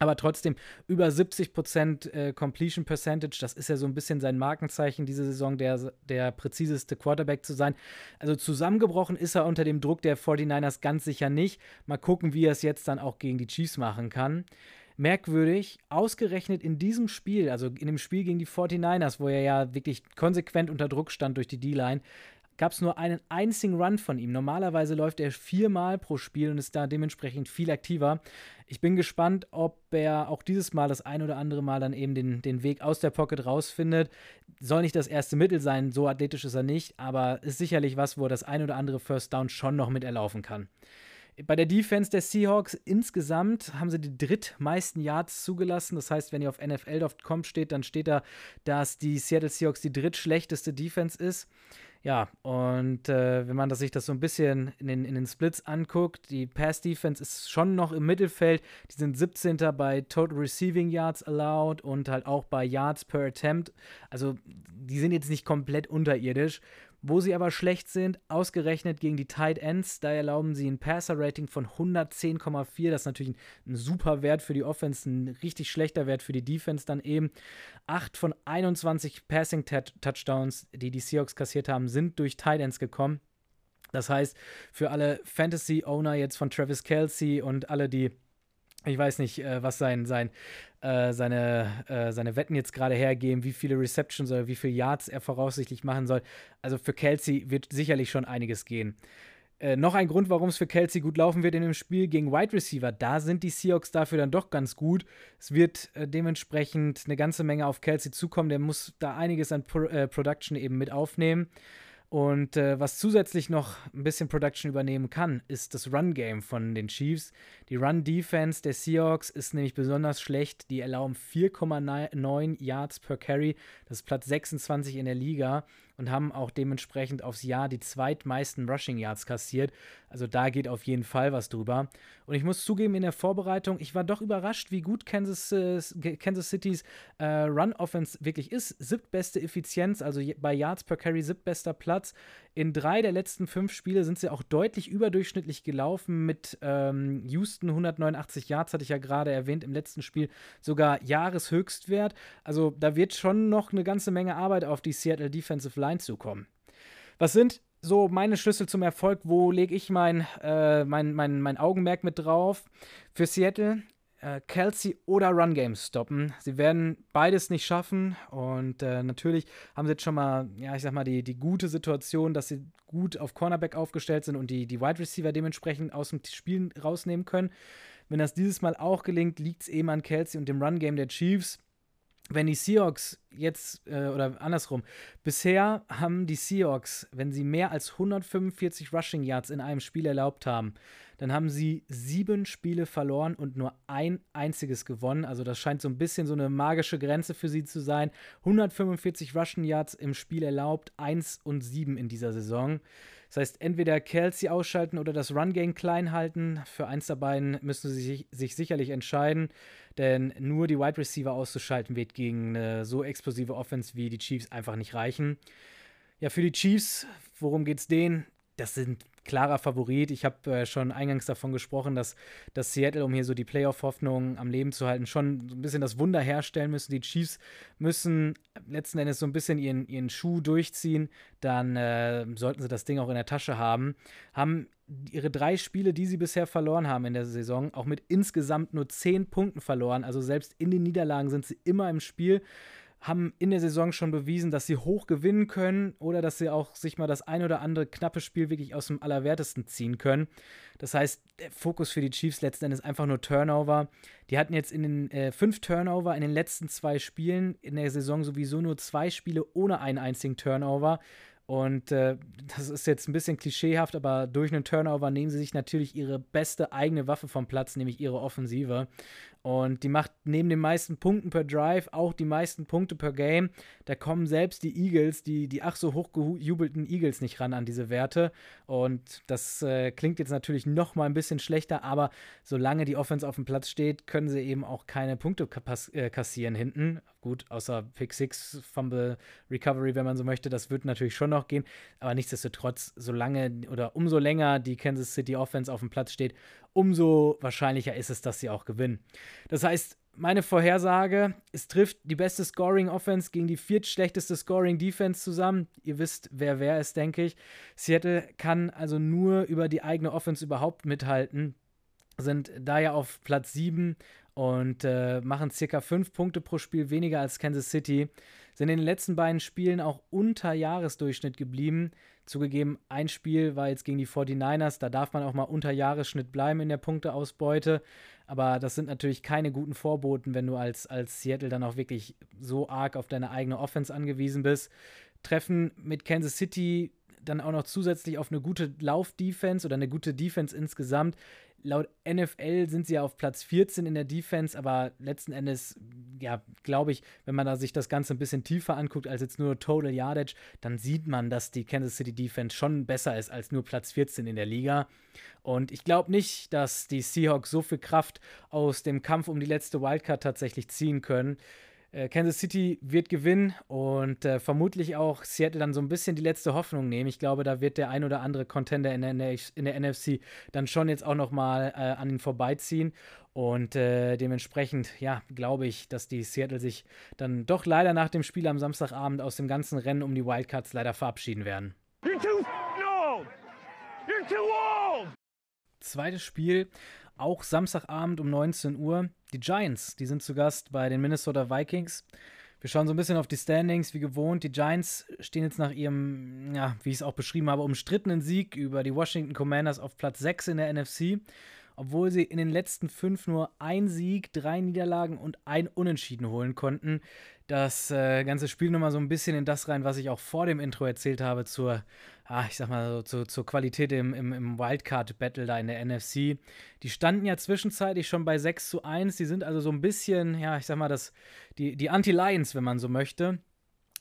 Aber trotzdem über 70% äh, Completion Percentage, das ist ja so ein bisschen sein Markenzeichen diese Saison, der, der präziseste Quarterback zu sein. Also zusammengebrochen ist er unter dem Druck der 49ers ganz sicher nicht. Mal gucken, wie er es jetzt dann auch gegen die Chiefs machen kann. Merkwürdig, ausgerechnet in diesem Spiel, also in dem Spiel gegen die 49ers, wo er ja wirklich konsequent unter Druck stand durch die D-Line, gab es nur einen einzigen Run von ihm. Normalerweise läuft er viermal pro Spiel und ist da dementsprechend viel aktiver. Ich bin gespannt, ob er auch dieses Mal das ein oder andere Mal dann eben den, den Weg aus der Pocket rausfindet. Soll nicht das erste Mittel sein, so athletisch ist er nicht, aber ist sicherlich was, wo er das ein oder andere First Down schon noch mit erlaufen kann. Bei der Defense der Seahawks insgesamt haben sie die drittmeisten Yards zugelassen. Das heißt, wenn ihr auf NFL.com steht, dann steht da, dass die Seattle Seahawks die drittschlechteste Defense ist. Ja, und äh, wenn man das, sich das so ein bisschen in den, in den Splits anguckt, die Pass-Defense ist schon noch im Mittelfeld. Die sind 17. bei Total Receiving Yards allowed und halt auch bei Yards per Attempt. Also die sind jetzt nicht komplett unterirdisch. Wo sie aber schlecht sind, ausgerechnet gegen die Tight Ends, da erlauben sie ein Passer-Rating von 110,4. Das ist natürlich ein, ein, super Wert für die Offense, ein richtig schlechter Wert für die Defense dann eben. Acht von 21 Passing-Touchdowns, die die Seahawks kassiert haben, sind durch Tight Ends gekommen. Das heißt, für alle Fantasy-Owner jetzt von Travis Kelsey und alle, die ich weiß nicht, äh, was sein, sein, äh, seine, äh, seine Wetten jetzt gerade hergeben, wie viele Receptions oder wie viele Yards er voraussichtlich machen soll. Also für Kelsey wird sicherlich schon einiges gehen. Äh, noch ein Grund, warum es für Kelsey gut laufen wird in dem Spiel gegen Wide Receiver. Da sind die Seahawks dafür dann doch ganz gut. Es wird äh, dementsprechend eine ganze Menge auf Kelsey zukommen. Der muss da einiges an Pro äh, Production eben mit aufnehmen. Und äh, was zusätzlich noch ein bisschen Production übernehmen kann, ist das Run-Game von den Chiefs. Die Run-Defense der Seahawks ist nämlich besonders schlecht. Die erlauben 4,9 Yards per Carry. Das ist Platz 26 in der Liga und haben auch dementsprechend aufs Jahr die zweitmeisten Rushing Yards kassiert. Also da geht auf jeden Fall was drüber. Und ich muss zugeben, in der Vorbereitung, ich war doch überrascht, wie gut Kansas, äh, Kansas City's äh, Run Offense wirklich ist. Siebtbeste Effizienz, also bei Yards per Carry siebtbester Platz. In drei der letzten fünf Spiele sind sie auch deutlich überdurchschnittlich gelaufen mit ähm, Houston 189 Yards, hatte ich ja gerade erwähnt, im letzten Spiel sogar Jahreshöchstwert. Also da wird schon noch eine ganze Menge Arbeit auf die Seattle Defensive Line zukommen. Was sind so meine Schlüssel zum Erfolg? Wo lege ich mein, äh, mein, mein, mein Augenmerk mit drauf? Für Seattle äh, Kelsey oder Run Games stoppen. Sie werden beides nicht schaffen und äh, natürlich haben sie jetzt schon mal, ja, ich sag mal, die, die gute Situation, dass sie gut auf Cornerback aufgestellt sind und die, die Wide Receiver dementsprechend aus dem Spiel rausnehmen können. Wenn das dieses Mal auch gelingt, liegt es eben an Kelsey und dem Run Game der Chiefs wenn die Seahawks jetzt, äh, oder andersrum, bisher haben die Seahawks, wenn sie mehr als 145 Rushing Yards in einem Spiel erlaubt haben, dann haben sie sieben Spiele verloren und nur ein einziges gewonnen. Also das scheint so ein bisschen so eine magische Grenze für sie zu sein. 145 Rushing Yards im Spiel erlaubt, 1 und 7 in dieser Saison. Das heißt, entweder Kelsey ausschalten oder das Run-Game klein halten. Für eins der beiden müssen sie sich, sich sicherlich entscheiden, denn nur die Wide Receiver auszuschalten wird gegen eine so explosive Offense wie die Chiefs einfach nicht reichen. Ja, für die Chiefs, worum geht's denen? Das sind klarer Favorit. Ich habe äh, schon eingangs davon gesprochen, dass, dass Seattle, um hier so die Playoff-Hoffnung am Leben zu halten, schon so ein bisschen das Wunder herstellen müssen. Die Chiefs müssen letzten Endes so ein bisschen ihren, ihren Schuh durchziehen. Dann äh, sollten sie das Ding auch in der Tasche haben. Haben ihre drei Spiele, die sie bisher verloren haben in der Saison, auch mit insgesamt nur zehn Punkten verloren. Also selbst in den Niederlagen sind sie immer im Spiel haben in der Saison schon bewiesen, dass sie hoch gewinnen können oder dass sie auch sich mal das ein oder andere knappe Spiel wirklich aus dem Allerwertesten ziehen können. Das heißt, der Fokus für die Chiefs letzten Endes einfach nur Turnover. Die hatten jetzt in den äh, fünf Turnover in den letzten zwei Spielen in der Saison sowieso nur zwei Spiele ohne einen einzigen Turnover. Und äh, das ist jetzt ein bisschen klischeehaft, aber durch einen Turnover nehmen sie sich natürlich ihre beste eigene Waffe vom Platz, nämlich ihre Offensive. Und die macht neben den meisten Punkten per Drive auch die meisten Punkte per Game. Da kommen selbst die Eagles, die, die ach so hochgejubelten Eagles nicht ran an diese Werte. Und das äh, klingt jetzt natürlich noch mal ein bisschen schlechter, aber solange die Offense auf dem Platz steht, können sie eben auch keine Punkte äh, kassieren hinten. Gut, außer Pick 6, Fumble Recovery, wenn man so möchte, das wird natürlich schon noch gehen. Aber nichtsdestotrotz, solange oder umso länger die Kansas City Offense auf dem Platz steht, umso wahrscheinlicher ist es, dass sie auch gewinnen. Das heißt, meine Vorhersage, es trifft die beste Scoring Offense gegen die viertschlechteste Scoring Defense zusammen. Ihr wisst, wer wer ist, denke ich. Seattle kann also nur über die eigene Offense überhaupt mithalten. Sind daher auf Platz 7 und äh, machen circa 5 Punkte pro Spiel weniger als Kansas City. Sind in den letzten beiden Spielen auch unter Jahresdurchschnitt geblieben. Zugegeben, ein Spiel war jetzt gegen die 49ers, da darf man auch mal unter Jahresschnitt bleiben in der Punkteausbeute. Aber das sind natürlich keine guten Vorboten, wenn du als, als Seattle dann auch wirklich so arg auf deine eigene Offense angewiesen bist. Treffen mit Kansas City dann auch noch zusätzlich auf eine gute Lauf-Defense oder eine gute Defense insgesamt Laut NFL sind sie ja auf Platz 14 in der Defense, aber letzten Endes, ja, glaube ich, wenn man da sich das Ganze ein bisschen tiefer anguckt als jetzt nur Total Yardage, dann sieht man, dass die Kansas City Defense schon besser ist als nur Platz 14 in der Liga. Und ich glaube nicht, dass die Seahawks so viel Kraft aus dem Kampf um die letzte Wildcard tatsächlich ziehen können. Äh, Kansas City wird gewinnen und äh, vermutlich auch Seattle dann so ein bisschen die letzte Hoffnung nehmen. Ich glaube, da wird der ein oder andere Contender in der, in der NFC dann schon jetzt auch noch mal äh, an ihn vorbeiziehen. Und äh, dementsprechend, ja, glaube ich, dass die Seattle sich dann doch leider nach dem Spiel am Samstagabend aus dem ganzen Rennen um die Wildcards leider verabschieden werden. You're too old! You're too old! Zweites Spiel auch Samstagabend um 19 Uhr. Die Giants, die sind zu Gast bei den Minnesota Vikings. Wir schauen so ein bisschen auf die Standings, wie gewohnt. Die Giants stehen jetzt nach ihrem, ja, wie ich es auch beschrieben habe, umstrittenen Sieg über die Washington Commanders auf Platz 6 in der NFC obwohl sie in den letzten fünf nur ein Sieg, drei Niederlagen und ein Unentschieden holen konnten. Das äh, ganze Spiel nochmal so ein bisschen in das rein, was ich auch vor dem Intro erzählt habe, zur, ah, ich sag mal, so, zu, zur Qualität im, im, im Wildcard-Battle da in der NFC. Die standen ja zwischenzeitlich schon bei 6 zu 1. Die sind also so ein bisschen, ja, ich sag mal, das, die, die Anti-Lions, wenn man so möchte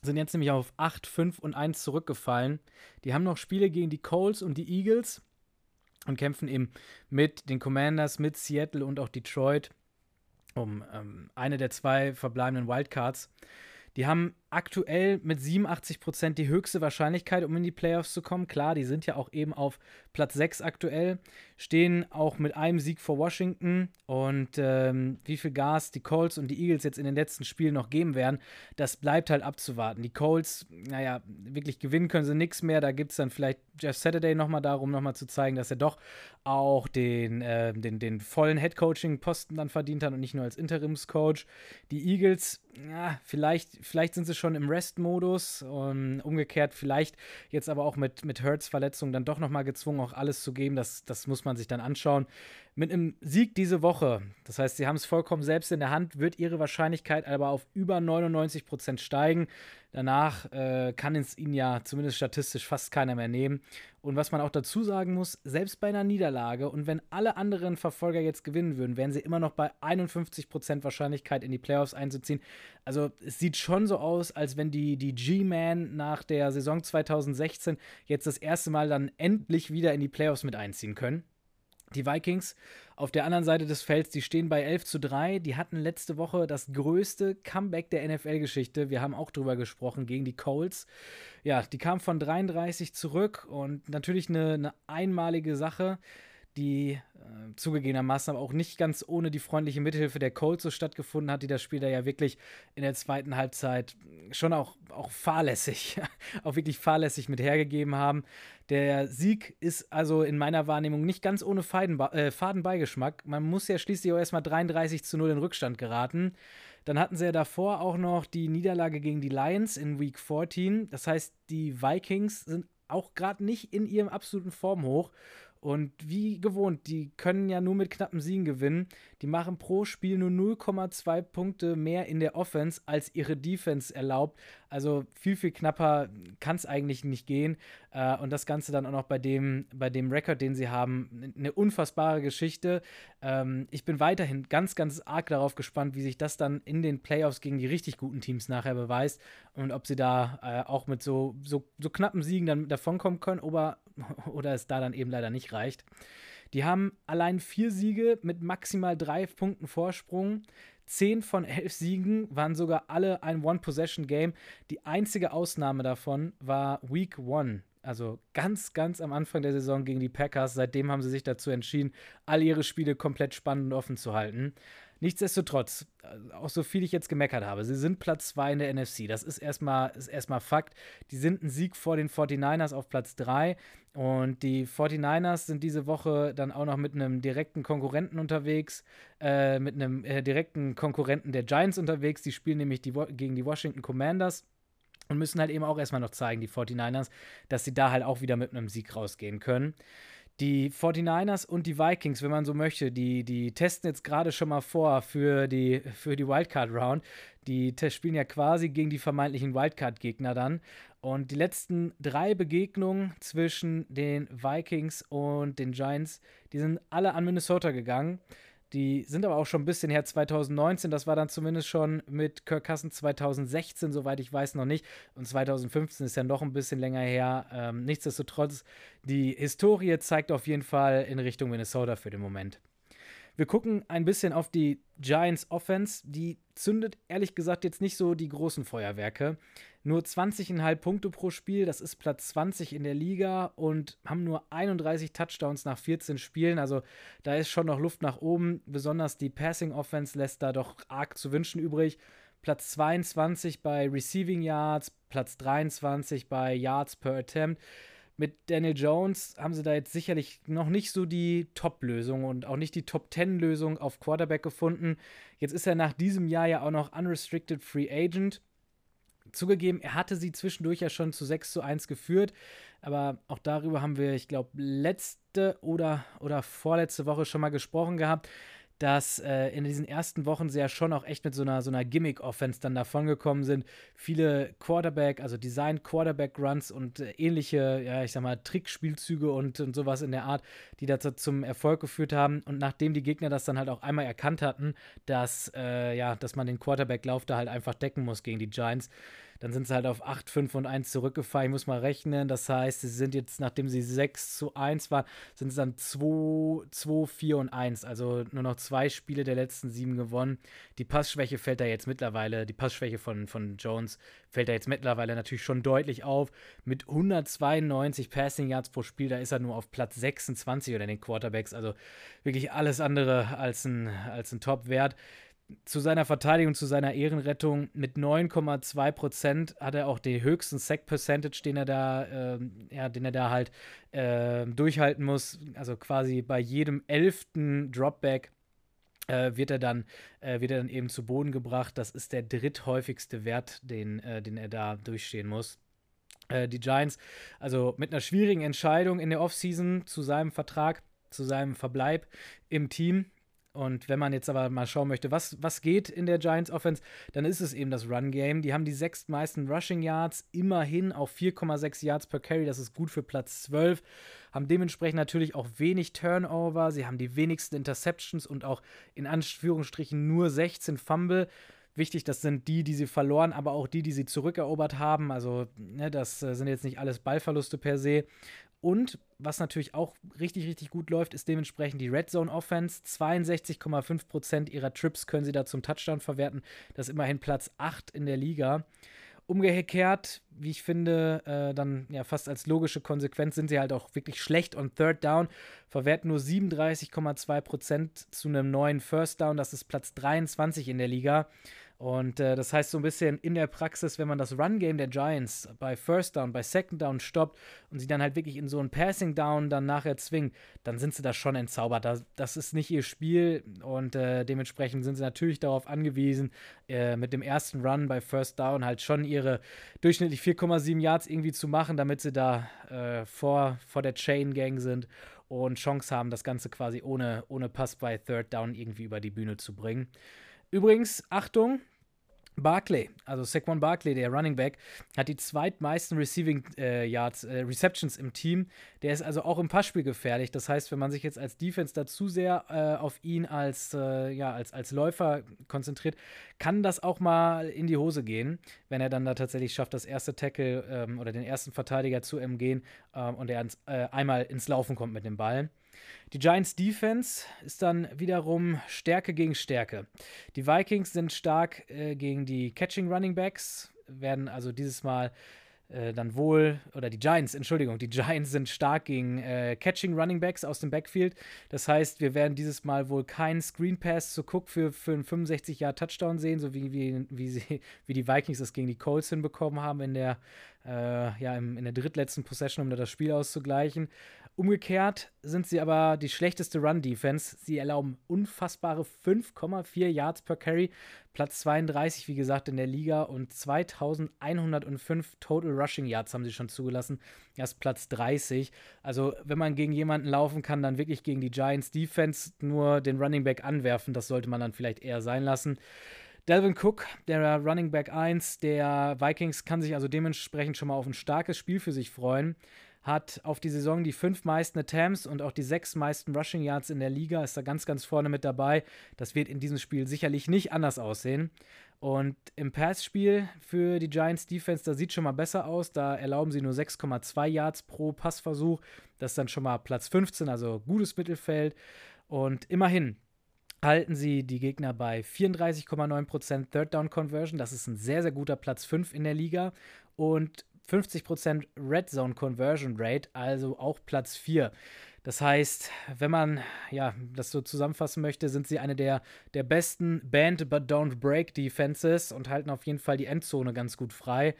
sind jetzt nämlich auf 8, 5 und 1 zurückgefallen. Die haben noch Spiele gegen die Coles und die Eagles und kämpfen eben mit den Commanders, mit Seattle und auch Detroit um ähm, eine der zwei verbleibenden Wildcards. Die haben aktuell mit 87 Prozent die höchste Wahrscheinlichkeit, um in die Playoffs zu kommen. Klar, die sind ja auch eben auf Platz 6 aktuell, stehen auch mit einem Sieg vor Washington und ähm, wie viel Gas die Colts und die Eagles jetzt in den letzten Spielen noch geben werden, das bleibt halt abzuwarten. Die Colts, naja, wirklich gewinnen können sie nichts mehr. Da gibt es dann vielleicht Jeff Saturday nochmal darum, nochmal zu zeigen, dass er doch auch den, äh, den, den vollen Head-Coaching-Posten dann verdient hat und nicht nur als Interimscoach. Die Eagles, ja, vielleicht, vielleicht sind sie schon im Rest-Modus. Um, umgekehrt vielleicht jetzt aber auch mit, mit Hurts Verletzung dann doch nochmal gezwungen, auch alles zu geben. Das, das muss man sich dann anschauen. Mit einem Sieg diese Woche, das heißt, sie haben es vollkommen selbst in der Hand, wird ihre Wahrscheinlichkeit aber auf über 99 Prozent steigen. Danach äh, kann es ihnen ja zumindest statistisch fast keiner mehr nehmen. Und was man auch dazu sagen muss, selbst bei einer Niederlage und wenn alle anderen Verfolger jetzt gewinnen würden, wären sie immer noch bei 51% Wahrscheinlichkeit in die Playoffs einzuziehen. Also es sieht schon so aus, als wenn die, die G-Man nach der Saison 2016 jetzt das erste Mal dann endlich wieder in die Playoffs mit einziehen können. Die Vikings auf der anderen Seite des Felds, die stehen bei 11 zu 3. Die hatten letzte Woche das größte Comeback der NFL-Geschichte. Wir haben auch drüber gesprochen gegen die Colts. Ja, die kamen von 33 zurück und natürlich eine, eine einmalige Sache die äh, zugegebenermaßen aber auch nicht ganz ohne die freundliche Mithilfe der Colts so stattgefunden hat, die das Spiel da ja wirklich in der zweiten Halbzeit schon auch, auch fahrlässig, auch wirklich fahrlässig mit hergegeben haben. Der Sieg ist also in meiner Wahrnehmung nicht ganz ohne Faden, äh, Fadenbeigeschmack. Man muss ja schließlich auch erstmal 33 zu 0 in Rückstand geraten. Dann hatten sie ja davor auch noch die Niederlage gegen die Lions in Week 14. Das heißt, die Vikings sind auch gerade nicht in ihrem absoluten Formhoch. Und wie gewohnt, die können ja nur mit knappen Siegen gewinnen. Die machen pro Spiel nur 0,2 Punkte mehr in der Offense, als ihre Defense erlaubt. Also viel, viel knapper kann es eigentlich nicht gehen. Äh, und das Ganze dann auch noch bei dem, bei dem Rekord, den sie haben. Eine unfassbare Geschichte. Ähm, ich bin weiterhin ganz, ganz arg darauf gespannt, wie sich das dann in den Playoffs gegen die richtig guten Teams nachher beweist und ob sie da äh, auch mit so, so, so knappen Siegen dann davonkommen können oder, oder es da dann eben leider nicht reicht. Die haben allein vier Siege mit maximal drei Punkten Vorsprung. Zehn von elf Siegen waren sogar alle ein One-Possession-Game. Die einzige Ausnahme davon war Week One. Also ganz, ganz am Anfang der Saison gegen die Packers. Seitdem haben sie sich dazu entschieden, all ihre Spiele komplett spannend und offen zu halten. Nichtsdestotrotz, äh, auch so viel ich jetzt gemeckert habe, sie sind Platz 2 in der NFC. Das ist erstmal, ist erstmal Fakt. Die sind ein Sieg vor den 49ers auf Platz 3. Und die 49ers sind diese Woche dann auch noch mit einem direkten Konkurrenten unterwegs, äh, mit einem äh, direkten Konkurrenten der Giants unterwegs. Die spielen nämlich die, gegen die Washington Commanders und müssen halt eben auch erstmal noch zeigen, die 49ers, dass sie da halt auch wieder mit einem Sieg rausgehen können. Die 49ers und die Vikings, wenn man so möchte, die, die testen jetzt gerade schon mal vor für die, für die Wildcard-Round. Die spielen ja quasi gegen die vermeintlichen Wildcard-Gegner dann. Und die letzten drei Begegnungen zwischen den Vikings und den Giants, die sind alle an Minnesota gegangen. Die sind aber auch schon ein bisschen her, 2019. Das war dann zumindest schon mit Kirk Cousins 2016, soweit ich weiß, noch nicht. Und 2015 ist ja noch ein bisschen länger her. Ähm, nichtsdestotrotz, die Historie zeigt auf jeden Fall in Richtung Minnesota für den Moment. Wir gucken ein bisschen auf die Giants Offense. Die zündet ehrlich gesagt jetzt nicht so die großen Feuerwerke. Nur 20,5 Punkte pro Spiel, das ist Platz 20 in der Liga und haben nur 31 Touchdowns nach 14 Spielen. Also da ist schon noch Luft nach oben. Besonders die Passing Offense lässt da doch arg zu wünschen übrig. Platz 22 bei Receiving Yards, Platz 23 bei Yards per Attempt mit Daniel Jones haben sie da jetzt sicherlich noch nicht so die Top-Lösung und auch nicht die Top-10-Lösung auf Quarterback gefunden. Jetzt ist er nach diesem Jahr ja auch noch Unrestricted Free Agent. Zugegeben, er hatte sie zwischendurch ja schon zu 6 zu 1 geführt, aber auch darüber haben wir, ich glaube, letzte oder, oder vorletzte Woche schon mal gesprochen gehabt dass äh, in diesen ersten Wochen sie ja schon auch echt mit so einer, so einer Gimmick-Offense dann davongekommen sind. Viele Quarterback, also Design-Quarterback-Runs und äh, ähnliche, ja, ich sag mal, Trickspielzüge und, und sowas in der Art, die dazu zum Erfolg geführt haben. Und nachdem die Gegner das dann halt auch einmal erkannt hatten, dass, äh, ja, dass man den Quarterback-Lauf da halt einfach decken muss gegen die Giants, dann sind sie halt auf 8, 5 und 1 zurückgefallen. Ich muss mal rechnen. Das heißt, sie sind jetzt, nachdem sie 6 zu 1 waren, sind es dann 2, 2, 4 und 1. Also nur noch zwei Spiele der letzten sieben gewonnen. Die Passschwäche fällt da jetzt mittlerweile, die Passschwäche von, von Jones fällt da jetzt mittlerweile natürlich schon deutlich auf. Mit 192 Passing Yards pro Spiel, da ist er nur auf Platz 26 oder den Quarterbacks. Also wirklich alles andere als ein, als ein Top-Wert zu seiner Verteidigung, zu seiner Ehrenrettung mit 9,2 Prozent hat er auch den höchsten Sack Percentage, den er da, äh, ja, den er da halt äh, durchhalten muss. Also quasi bei jedem elften Dropback äh, wird er dann äh, wird er dann eben zu Boden gebracht. Das ist der dritthäufigste Wert, den, äh, den er da durchstehen muss. Äh, die Giants, also mit einer schwierigen Entscheidung in der Offseason zu seinem Vertrag, zu seinem Verbleib im Team Und wenn man jetzt aber mal schauen möchte, was, was geht in der Giants Offense, dann ist es eben das Run-Game. Die haben die sechstmeisten Rushing Yards, immerhin auf 4,6 Yards per Carry. Das ist gut für Platz 12. Haben dementsprechend natürlich auch wenig Turnover. Sie haben die wenigsten Interceptions und auch in Anführungsstrichen nur 16 Fumble. Wichtig, das sind die, die sie verloren, aber auch die, die sie zurückerobert haben. Also, ne, das äh, sind jetzt nicht alles Ballverluste per se. Und was natürlich auch richtig, richtig gut läuft, ist dementsprechend die Red Zone Offense. 62,5% ihrer Trips können sie da zum Touchdown verwerten. Das ist immerhin Platz 8 in der Liga. Umgekehrt, wie ich finde, äh, dann ja fast als logische Konsequenz sind sie halt auch wirklich schlecht on Third Down, verwerten nur 37,2% zu einem neuen First Down. Das ist Platz 23 in der Liga. Und äh, das heißt so ein bisschen in der Praxis, wenn man das Run-Game der Giants bei First Down, bei Second Down stoppt und sie dann halt wirklich in so ein Passing Down dann nachher zwingt, dann sind sie da schon entzaubert. Das, das ist nicht ihr Spiel und äh, dementsprechend sind sie natürlich darauf angewiesen, äh, mit dem ersten Run bei First Down halt schon ihre durchschnittlich 4,7 Yards irgendwie zu machen, damit sie da äh, vor, vor der Chain Gang sind und Chance haben, das Ganze quasi ohne, ohne Pass bei Third Down irgendwie über die Bühne zu bringen. Übrigens, Achtung, Barclay, also Saquon Barclay, der Running Back, hat die zweitmeisten Receiving äh, Yards, äh, Receptions im Team. Der ist also auch im Passspiel gefährlich. Das heißt, wenn man sich jetzt als Defense da zu sehr äh, auf ihn als, äh, ja, als, als Läufer konzentriert, kann das auch mal in die Hose gehen, wenn er dann da tatsächlich schafft, das erste Tackle ähm, oder den ersten Verteidiger zu umgehen ähm, und er ins, äh, einmal ins Laufen kommt mit dem Ball. Die Giants Defense ist dann wiederum Stärke gegen Stärke. Die Vikings sind stark äh, gegen die Catching Running Backs, werden also dieses Mal äh, dann wohl, oder die Giants, Entschuldigung, die Giants sind stark gegen äh, Catching Running Backs aus dem Backfield. Das heißt, wir werden dieses Mal wohl keinen Screen Pass zu Cook für, für einen 65 Jahr Touchdown sehen, so wie, wie, wie, sie, wie die Vikings es gegen die Colts hinbekommen haben in der, äh, ja, im, in der drittletzten Possession, um da das Spiel auszugleichen. Umgekehrt sind sie aber die schlechteste Run-Defense. Sie erlauben unfassbare 5,4 Yards per Carry, Platz 32, wie gesagt, in der Liga und 2105 Total Rushing Yards haben sie schon zugelassen. Erst Platz 30. Also, wenn man gegen jemanden laufen kann, dann wirklich gegen die Giants Defense nur den Running Back anwerfen. Das sollte man dann vielleicht eher sein lassen. Delvin Cook, der Running Back 1 der Vikings, kann sich also dementsprechend schon mal auf ein starkes Spiel für sich freuen hat auf die Saison die fünf meisten Attempts und auch die sechs meisten Rushing Yards in der Liga, ist da ganz, ganz vorne mit dabei. Das wird in diesem Spiel sicherlich nicht anders aussehen. Und im Passspiel für die Giants Defense, da sieht schon mal besser aus. Da erlauben sie nur 6,2 Yards pro Passversuch. Das ist dann schon mal Platz 15, also gutes Mittelfeld. Und immerhin halten sie die Gegner bei 34,9% Third Down Conversion. Das ist ein sehr, sehr guter Platz 5 in der Liga. Und 50% Red Zone Conversion Rate, also auch Platz 4. Das heißt, wenn man ja, das so zusammenfassen möchte, sind sie eine der, der besten Band but don't break Defenses und halten auf jeden Fall die Endzone ganz gut frei.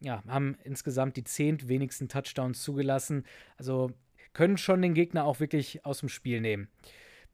Ja, haben insgesamt die zehnt wenigsten Touchdowns zugelassen. Also können schon den Gegner auch wirklich aus dem Spiel nehmen.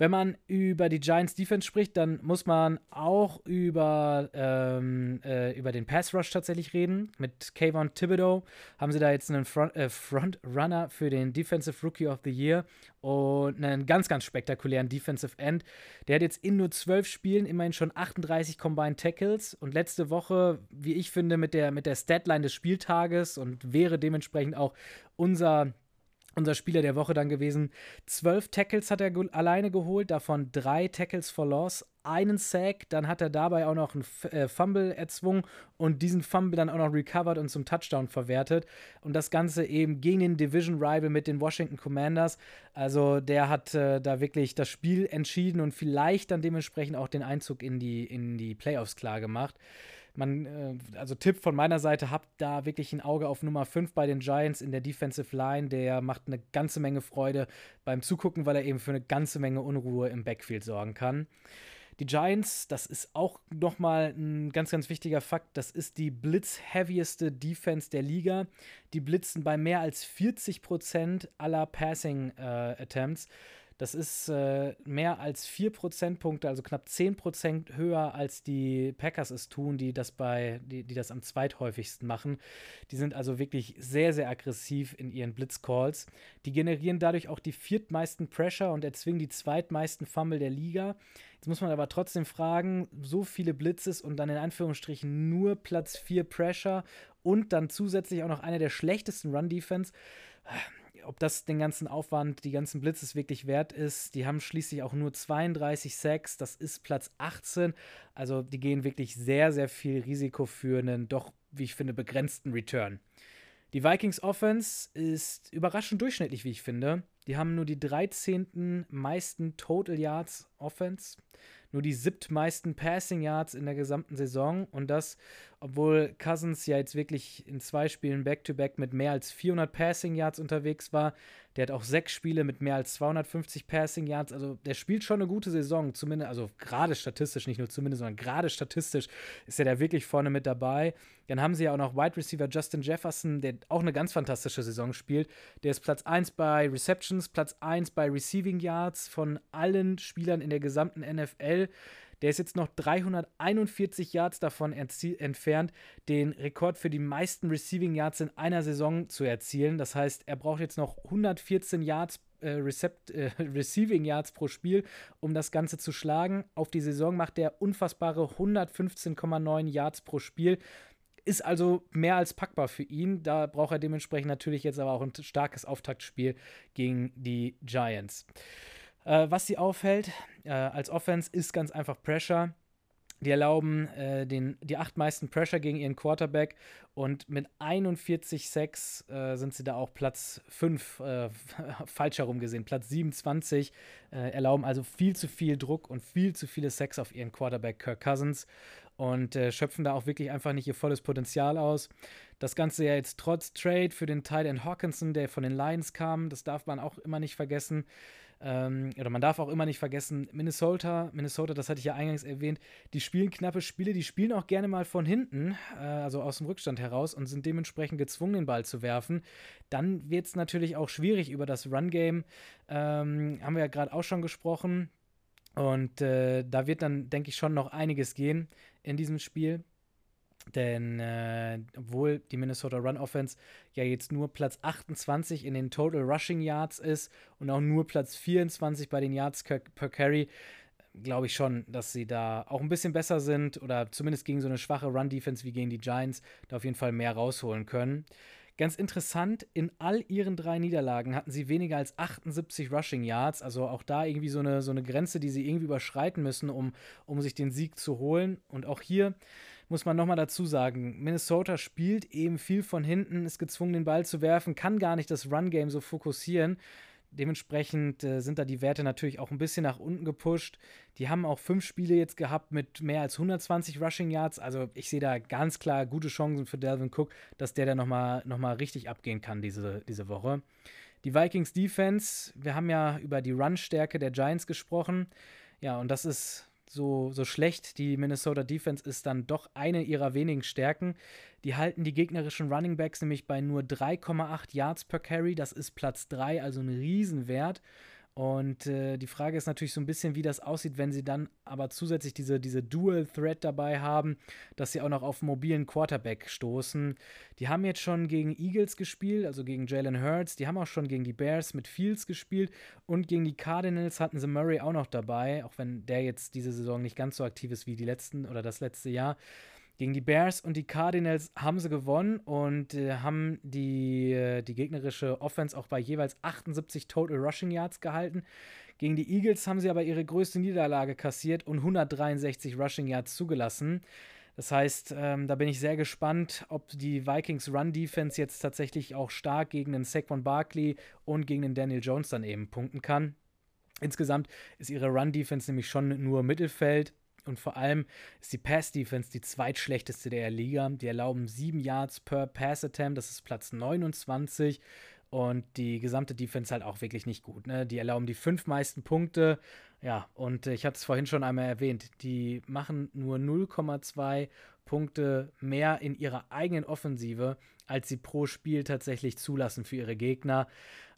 Wenn man über die Giants Defense spricht, dann muss man auch über, ähm, äh, über den Pass Rush tatsächlich reden. Mit Kayvon Thibodeau haben sie da jetzt einen Front, äh, Frontrunner für den Defensive Rookie of the Year und einen ganz, ganz spektakulären Defensive End. Der hat jetzt in nur zwölf Spielen immerhin schon 38 Combined Tackles und letzte Woche, wie ich finde, mit der, mit der Statline des Spieltages und wäre dementsprechend auch unser unser Spieler der Woche dann gewesen. Zwölf Tackles hat er ge alleine geholt, davon drei Tackles for Loss, einen Sack, dann hat er dabei auch noch einen F äh, Fumble erzwungen und diesen Fumble dann auch noch recovered und zum Touchdown verwertet. Und das Ganze eben gegen den Division Rival mit den Washington Commanders. Also der hat äh, da wirklich das Spiel entschieden und vielleicht dann dementsprechend auch den Einzug in die, in die Playoffs klar gemacht man, äh, also Tipp von meiner Seite, habt da wirklich ein Auge auf Nummer 5 bei den Giants in der Defensive Line. Der macht eine ganze Menge Freude beim Zugucken, weil er eben für eine ganze Menge Unruhe im Backfield sorgen kann. Die Giants, das ist auch nochmal ein ganz, ganz wichtiger Fakt, das ist die blitzheavieste Defense der Liga. Die blitzen bei mehr als 40% aller Passing äh, Attempts. Das ist äh, mehr als 4 Prozentpunkte, also knapp 10 Prozent höher als die Packers es tun, die das bei, die, die das am zweithäufigsten machen. Die sind also wirklich sehr, sehr aggressiv in ihren Blitzcalls. Die generieren dadurch auch die viertmeisten Pressure und erzwingen die zweitmeisten Fumble der Liga. Jetzt muss man aber trotzdem fragen, so viele Blitzes und dann in Anführungsstrichen nur Platz 4 Pressure und dann zusätzlich auch noch eine der schlechtesten Run-Defense ob das den ganzen Aufwand, die ganzen Blitzes wirklich wert ist. Die haben schließlich auch nur 32 Sacks, das ist Platz 18. Also die gehen wirklich sehr, sehr viel Risiko für einen doch, wie ich finde, begrenzten Return. Die Vikings Offense ist überraschend durchschnittlich, wie ich finde. Die haben nur die 13. meisten Total Yards Offense, nur die siebtmeisten Passing Yards in der gesamten Saison und das, obwohl Cousins ja jetzt wirklich in zwei Spielen Back-to-Back -back mit mehr als 400 Passing Yards unterwegs war. Der hat auch sechs Spiele mit mehr als 250 Passing Yards. Also der spielt schon eine gute Saison, zumindest, also gerade statistisch, nicht nur zumindest, sondern gerade statistisch ist er da wirklich vorne mit dabei. Dann haben sie ja auch noch Wide Receiver Justin Jefferson, der auch eine ganz fantastische Saison spielt. Der ist Platz 1 bei Receptions, Platz 1 bei Receiving Yards von allen Spielern in der gesamten NFL. Der ist jetzt noch 341 Yards davon entfernt, den Rekord für die meisten Receiving Yards in einer Saison zu erzielen. Das heißt, er braucht jetzt noch 114 Yards äh, Recept, äh, Receiving Yards pro Spiel, um das Ganze zu schlagen. Auf die Saison macht er unfassbare 115,9 Yards pro Spiel. Ist also mehr als packbar für ihn. Da braucht er dementsprechend natürlich jetzt aber auch ein starkes Auftaktspiel gegen die Giants. Äh, was sie aufhält äh, als Offense ist ganz einfach Pressure. Die erlauben äh, den, die acht meisten Pressure gegen ihren Quarterback und mit 41 Sacks äh, sind sie da auch Platz 5, äh, falsch herum gesehen, Platz 27, äh, erlauben also viel zu viel Druck und viel zu viele Sacks auf ihren Quarterback Kirk Cousins und äh, schöpfen da auch wirklich einfach nicht ihr volles Potenzial aus. Das Ganze ja jetzt trotz Trade für den Tight End Hawkinson, der von den Lions kam, das darf man auch immer nicht vergessen. Ähm, oder man darf auch immer nicht vergessen, Minnesota, Minnesota, das hatte ich ja eingangs erwähnt, die spielen knappe Spiele, die spielen auch gerne mal von hinten, äh, also aus dem Rückstand heraus und sind dementsprechend gezwungen, den Ball zu werfen. Dann wird es natürlich auch schwierig über das Run-Game. Ähm, haben wir ja gerade auch schon gesprochen. Und äh, da wird dann, denke ich, schon noch einiges gehen in diesem Spiel. Denn äh, obwohl die Minnesota Run Offense ja jetzt nur Platz 28 in den Total Rushing Yards ist und auch nur Platz 24 bei den Yards per Carry, glaube ich schon, dass sie da auch ein bisschen besser sind oder zumindest gegen so eine schwache Run Defense wie gegen die Giants da auf jeden Fall mehr rausholen können. Ganz interessant, in all ihren drei Niederlagen hatten sie weniger als 78 Rushing Yards, also auch da irgendwie so eine, so eine Grenze, die sie irgendwie überschreiten müssen, um, um sich den Sieg zu holen. Und auch hier muss man nochmal dazu sagen, Minnesota spielt eben viel von hinten, ist gezwungen, den Ball zu werfen, kann gar nicht das Run-Game so fokussieren. Dementsprechend äh, sind da die Werte natürlich auch ein bisschen nach unten gepusht. Die haben auch fünf Spiele jetzt gehabt mit mehr als 120 Rushing Yards. Also ich sehe da ganz klar gute Chancen für Delvin Cook, dass der da nochmal noch mal richtig abgehen kann diese, diese Woche. Die Vikings Defense, wir haben ja über die Run-Stärke der Giants gesprochen. Ja, und das ist so, so schlecht die Minnesota Defense ist, dann doch eine ihrer wenigen Stärken. Die halten die gegnerischen Running Backs nämlich bei nur 3,8 Yards per Carry. Das ist Platz 3, also ein Riesenwert. Und äh, die Frage ist natürlich so ein bisschen, wie das aussieht, wenn sie dann aber zusätzlich diese, diese Dual Threat dabei haben, dass sie auch noch auf mobilen Quarterback stoßen. Die haben jetzt schon gegen Eagles gespielt, also gegen Jalen Hurts. Die haben auch schon gegen die Bears mit Fields gespielt und gegen die Cardinals hatten sie Murray auch noch dabei, auch wenn der jetzt diese Saison nicht ganz so aktiv ist wie die letzten oder das letzte Jahr. Gegen die Bears und die Cardinals haben sie gewonnen und äh, haben die, äh, die gegnerische Offense auch bei jeweils 78 Total Rushing Yards gehalten. Gegen die Eagles haben sie aber ihre größte Niederlage kassiert und 163 Rushing Yards zugelassen. Das heißt, ähm, da bin ich sehr gespannt, ob die Vikings Run Defense jetzt tatsächlich auch stark gegen den Saquon Barkley und gegen den Daniel Jones dann eben punkten kann. Insgesamt ist ihre Run Defense nämlich schon nur Mittelfeld. Und vor allem ist die Pass-Defense die zweitschlechteste der Liga. Die erlauben sieben Yards per Pass-Attempt, das ist Platz 29. Und die gesamte Defense halt auch wirklich nicht gut. Ne? Die erlauben die fünf meisten Punkte. Ja, und ich hatte es vorhin schon einmal erwähnt, die machen nur 0,2 Punkte mehr in ihrer eigenen Offensive, als sie pro Spiel tatsächlich zulassen für ihre Gegner.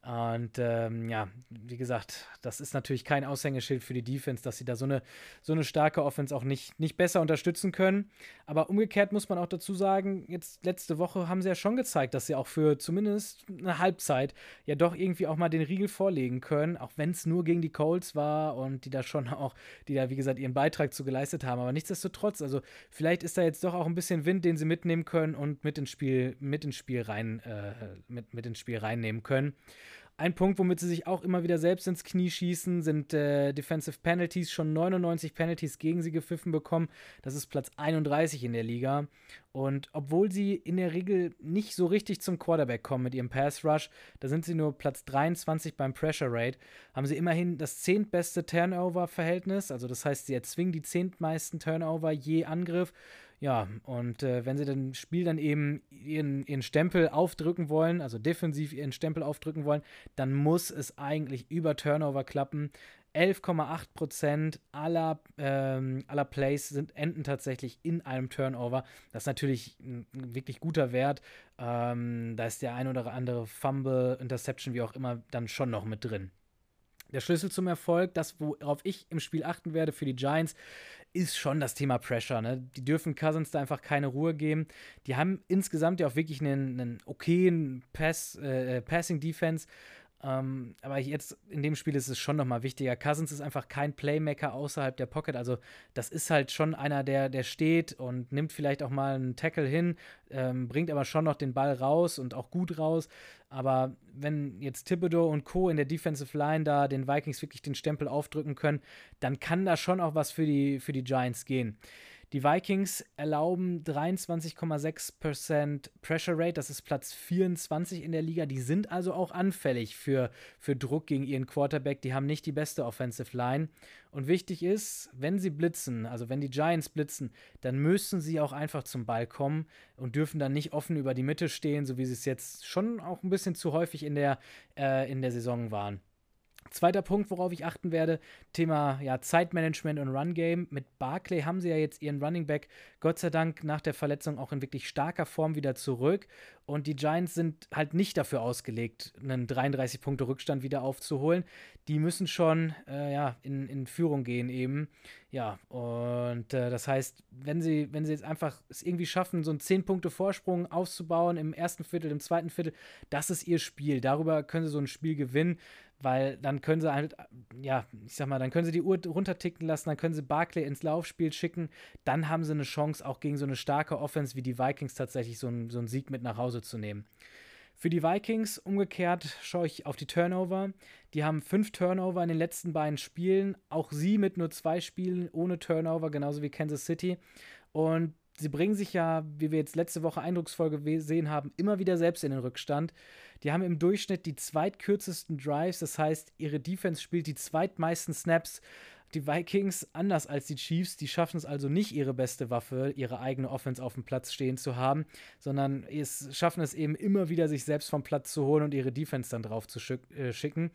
Und ähm, ja, wie gesagt, das ist natürlich kein Aushängeschild für die Defense, dass sie da so eine, so eine starke Offense auch nicht, nicht besser unterstützen können. Aber umgekehrt muss man auch dazu sagen, jetzt letzte Woche haben sie ja schon gezeigt, dass sie auch für zumindest eine Halbzeit ja doch irgendwie auch mal den Riegel vorlegen können, auch wenn es nur gegen die Colts war und die da schon auch, die da wie gesagt ihren Beitrag zu geleistet haben. Aber nichtsdestotrotz, also vielleicht ist da jetzt doch auch ein bisschen Wind, den sie mitnehmen können und mit ins Spiel, mit ins Spiel rein, äh, mit, mit ins Spiel reinnehmen können. Ein Punkt, womit sie sich auch immer wieder selbst ins Knie schießen, sind äh, Defensive Penalties. Schon 99 Penalties gegen sie gepfiffen bekommen. Das ist Platz 31 in der Liga. Und obwohl sie in der Regel nicht so richtig zum Quarterback kommen mit ihrem Pass Rush, da sind sie nur Platz 23 beim Pressure Rate, haben sie immerhin das zehntbeste Turnover-Verhältnis. Also das heißt, sie erzwingen die zehntmeisten Turnover je Angriff. Ja, und äh, wenn sie das Spiel dann eben ihren, ihren Stempel aufdrücken wollen, also defensiv ihren Stempel aufdrücken wollen, dann muss es eigentlich über Turnover klappen. 11,8 aller, ähm, aller Plays sind, enden tatsächlich in einem Turnover. Das ist natürlich ein, ein wirklich guter Wert. Ähm, da ist der ein oder andere Fumble, Interception, wie auch immer, dann schon noch mit drin. Der Schlüssel zum Erfolg, das, worauf ich im Spiel achten werde für die Giants, ist schon das Thema Pressure. Ne? Die dürfen Cousins da einfach keine Ruhe geben. Die haben insgesamt ja auch wirklich einen, einen okayen Pass, äh, Passing-Defense. Ähm, aber jetzt in dem Spiel ist es schon nochmal wichtiger. Cousins ist einfach kein Playmaker außerhalb der Pocket. Also, das ist halt schon einer, der, der steht und nimmt vielleicht auch mal einen Tackle hin, ähm, bringt aber schon noch den Ball raus und auch gut raus. Aber wenn jetzt Thibodeau und Co. in der Defensive Line da den Vikings wirklich den Stempel aufdrücken können, dann kann da schon auch was für die, für die Giants gehen. Die Vikings erlauben 23,6% Pressure Rate, das ist Platz 24 in der Liga. Die sind also auch anfällig für, für Druck gegen ihren Quarterback. Die haben nicht die beste Offensive Line. Und wichtig ist, wenn sie blitzen, also wenn die Giants blitzen, dann müssen sie auch einfach zum Ball kommen und dürfen dann nicht offen über die Mitte stehen, so wie sie es jetzt schon auch ein bisschen zu häufig in der, äh, in der Saison waren. Zweiter Punkt, worauf ich achten werde, Thema ja, Zeitmanagement und Run Game. Mit Barclay haben sie ja jetzt ihren Running Back Gott sei Dank nach der Verletzung auch in wirklich starker Form wieder zurück. Und die Giants sind halt nicht dafür ausgelegt, einen 33 Punkte Rückstand wieder aufzuholen. Die müssen schon äh, ja, in, in Führung gehen eben. Ja, und äh, das heißt, wenn sie, wenn sie jetzt einfach es irgendwie schaffen, so einen 10 Punkte Vorsprung aufzubauen im ersten Viertel, im zweiten Viertel, das ist ihr Spiel. Darüber können sie so ein Spiel gewinnen weil dann können sie halt, ja, ich sag mal, dann können sie die Uhr runterticken lassen, dann können sie Barclay ins Laufspiel schicken, dann haben sie eine Chance, auch gegen so eine starke Offense wie die Vikings tatsächlich so, ein, so einen Sieg mit nach Hause zu nehmen. Für die Vikings umgekehrt schaue ich auf die Turnover. Die haben fünf Turnover in den letzten beiden Spielen. Auch sie mit nur zwei Spielen ohne Turnover, genauso wie Kansas City. Und sie bringen sich ja, wie wir jetzt letzte Woche eindrucksvoll gesehen haben, immer wieder selbst in den Rückstand. Die haben im Durchschnitt die zweitkürzesten Drives, das heißt, ihre Defense spielt die zweitmeisten Snaps. Die Vikings, anders als die Chiefs, die schaffen es also nicht, ihre beste Waffe, ihre eigene Offense auf dem Platz stehen zu haben, sondern es schaffen es eben immer wieder, sich selbst vom Platz zu holen und ihre Defense dann drauf zu schick, äh, schicken.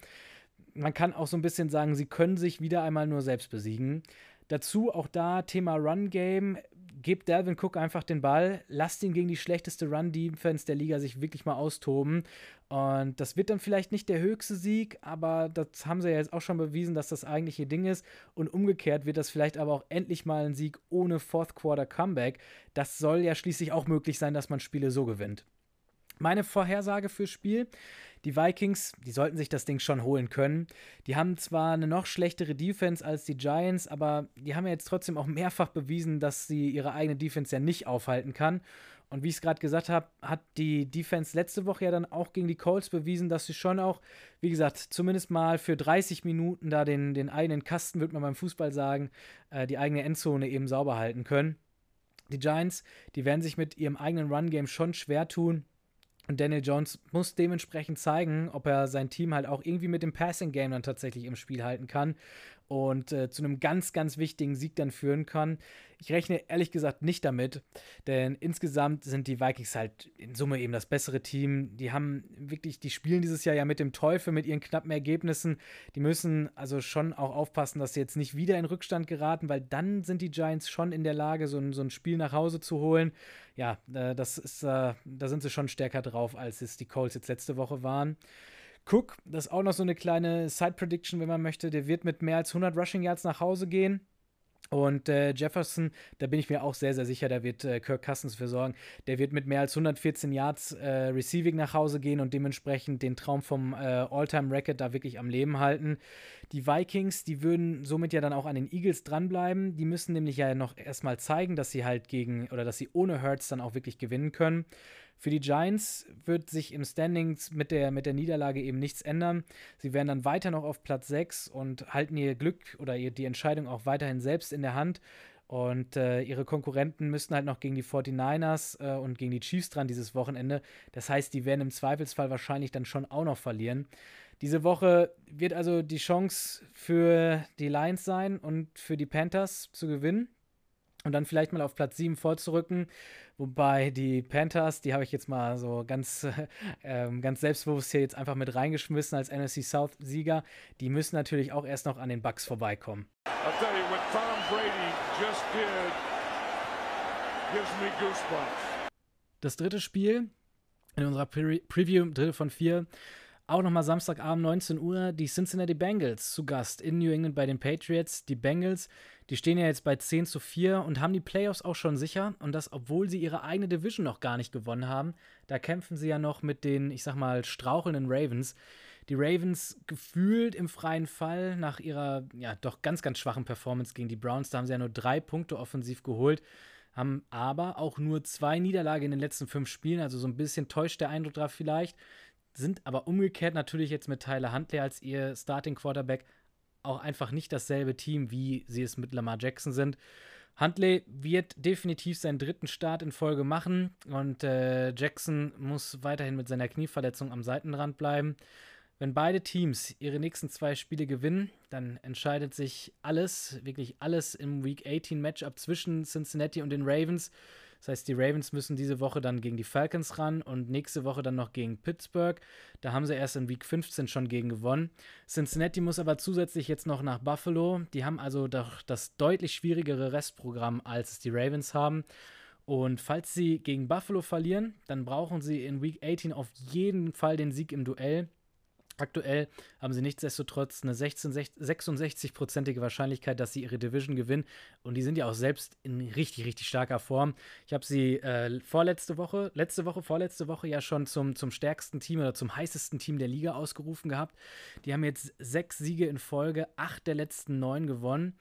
Man kann auch so ein bisschen sagen, sie können sich wieder einmal nur selbst besiegen. Dazu auch da Thema Run Game gebt Dalvin Cook einfach den Ball, lasst ihn gegen die schlechteste Run-Defense der Liga sich wirklich mal austoben. Und das wird dann vielleicht nicht der höchste Sieg, aber das haben sie ja jetzt auch schon bewiesen, dass das eigentlich ihr Ding ist. Und umgekehrt wird das vielleicht aber auch endlich mal ein Sieg ohne Fourth Quarter Comeback. Das soll ja schließlich auch möglich sein, dass man Spiele so gewinnt. Meine Vorhersage fürs Spiel: Die Vikings, die sollten sich das Ding schon holen können. Die haben zwar eine noch schlechtere Defense als die Giants, aber die haben ja jetzt trotzdem auch mehrfach bewiesen, dass sie ihre eigene Defense ja nicht aufhalten kann. Und wie ich es gerade gesagt habe, hat die Defense letzte Woche ja dann auch gegen die Colts bewiesen, dass sie schon auch, wie gesagt, zumindest mal für 30 Minuten da den, den eigenen Kasten, würde man beim Fußball sagen, äh, die eigene Endzone eben sauber halten können. Die Giants, die werden sich mit ihrem eigenen Run-Game schon schwer tun. Und Daniel Jones muss dementsprechend zeigen, ob er sein Team halt auch irgendwie mit dem Passing Game dann tatsächlich im Spiel halten kann und äh, zu einem ganz, ganz wichtigen Sieg dann führen kann. Ich rechne ehrlich gesagt nicht damit, denn insgesamt sind die Vikings halt in Summe eben das bessere Team. Die haben wirklich, die spielen dieses Jahr ja mit dem Teufel, mit ihren knappen Ergebnissen. Die müssen also schon auch aufpassen, dass sie jetzt nicht wieder in Rückstand geraten, weil dann sind die Giants schon in der Lage, so ein, so ein Spiel nach Hause zu holen. Ja, äh, das ist, äh, da sind sie schon stärker drauf, als es die Colts jetzt letzte Woche waren. Cook, das ist auch noch so eine kleine Side-Prediction, wenn man möchte. Der wird mit mehr als 100 Rushing Yards nach Hause gehen. Und äh, Jefferson, da bin ich mir auch sehr, sehr sicher, da wird äh, Kirk Cousins für sorgen. Der wird mit mehr als 114 Yards äh, Receiving nach Hause gehen und dementsprechend den Traum vom äh, All-Time-Record da wirklich am Leben halten. Die Vikings, die würden somit ja dann auch an den Eagles dranbleiben. Die müssen nämlich ja noch erstmal zeigen, dass sie halt gegen oder dass sie ohne Hurts dann auch wirklich gewinnen können. Für die Giants wird sich im Standings mit der, mit der Niederlage eben nichts ändern. Sie werden dann weiter noch auf Platz 6 und halten ihr Glück oder die Entscheidung auch weiterhin selbst in der Hand. Und äh, ihre Konkurrenten müssten halt noch gegen die 49ers äh, und gegen die Chiefs dran dieses Wochenende. Das heißt, die werden im Zweifelsfall wahrscheinlich dann schon auch noch verlieren. Diese Woche wird also die Chance für die Lions sein und für die Panthers zu gewinnen und dann vielleicht mal auf Platz 7 vorzurücken. Wobei die Panthers, die habe ich jetzt mal so ganz, äh, ganz selbstbewusst hier jetzt einfach mit reingeschmissen als NFC South-Sieger. Die müssen natürlich auch erst noch an den Bucks vorbeikommen. Das dritte Spiel in unserer Pre Preview, dritte von vier, auch nochmal Samstagabend 19 Uhr, die Cincinnati Bengals zu Gast in New England bei den Patriots. Die Bengals die stehen ja jetzt bei 10 zu 4 und haben die Playoffs auch schon sicher. Und das, obwohl sie ihre eigene Division noch gar nicht gewonnen haben. Da kämpfen sie ja noch mit den, ich sag mal, strauchelnden Ravens. Die Ravens gefühlt im freien Fall nach ihrer, ja, doch ganz, ganz schwachen Performance gegen die Browns. Da haben sie ja nur drei Punkte offensiv geholt haben aber auch nur zwei Niederlagen in den letzten fünf Spielen, also so ein bisschen täuscht der Eindruck drauf vielleicht, sind aber umgekehrt natürlich jetzt mit Tyler Huntley als ihr Starting Quarterback auch einfach nicht dasselbe Team, wie sie es mit Lamar Jackson sind. Huntley wird definitiv seinen dritten Start in Folge machen und äh, Jackson muss weiterhin mit seiner Knieverletzung am Seitenrand bleiben. Wenn beide Teams ihre nächsten zwei Spiele gewinnen, dann entscheidet sich alles, wirklich alles im Week 18 Matchup zwischen Cincinnati und den Ravens. Das heißt, die Ravens müssen diese Woche dann gegen die Falcons ran und nächste Woche dann noch gegen Pittsburgh. Da haben sie erst in Week 15 schon gegen gewonnen. Cincinnati muss aber zusätzlich jetzt noch nach Buffalo. Die haben also doch das deutlich schwierigere Restprogramm, als die Ravens haben. Und falls sie gegen Buffalo verlieren, dann brauchen sie in Week 18 auf jeden Fall den Sieg im Duell. Aktuell haben sie nichtsdestotrotz eine 66-prozentige Wahrscheinlichkeit, dass sie ihre Division gewinnen. Und die sind ja auch selbst in richtig, richtig starker Form. Ich habe sie äh, vorletzte Woche, letzte Woche, vorletzte Woche ja schon zum, zum stärksten Team oder zum heißesten Team der Liga ausgerufen gehabt. Die haben jetzt sechs Siege in Folge, acht der letzten neun gewonnen.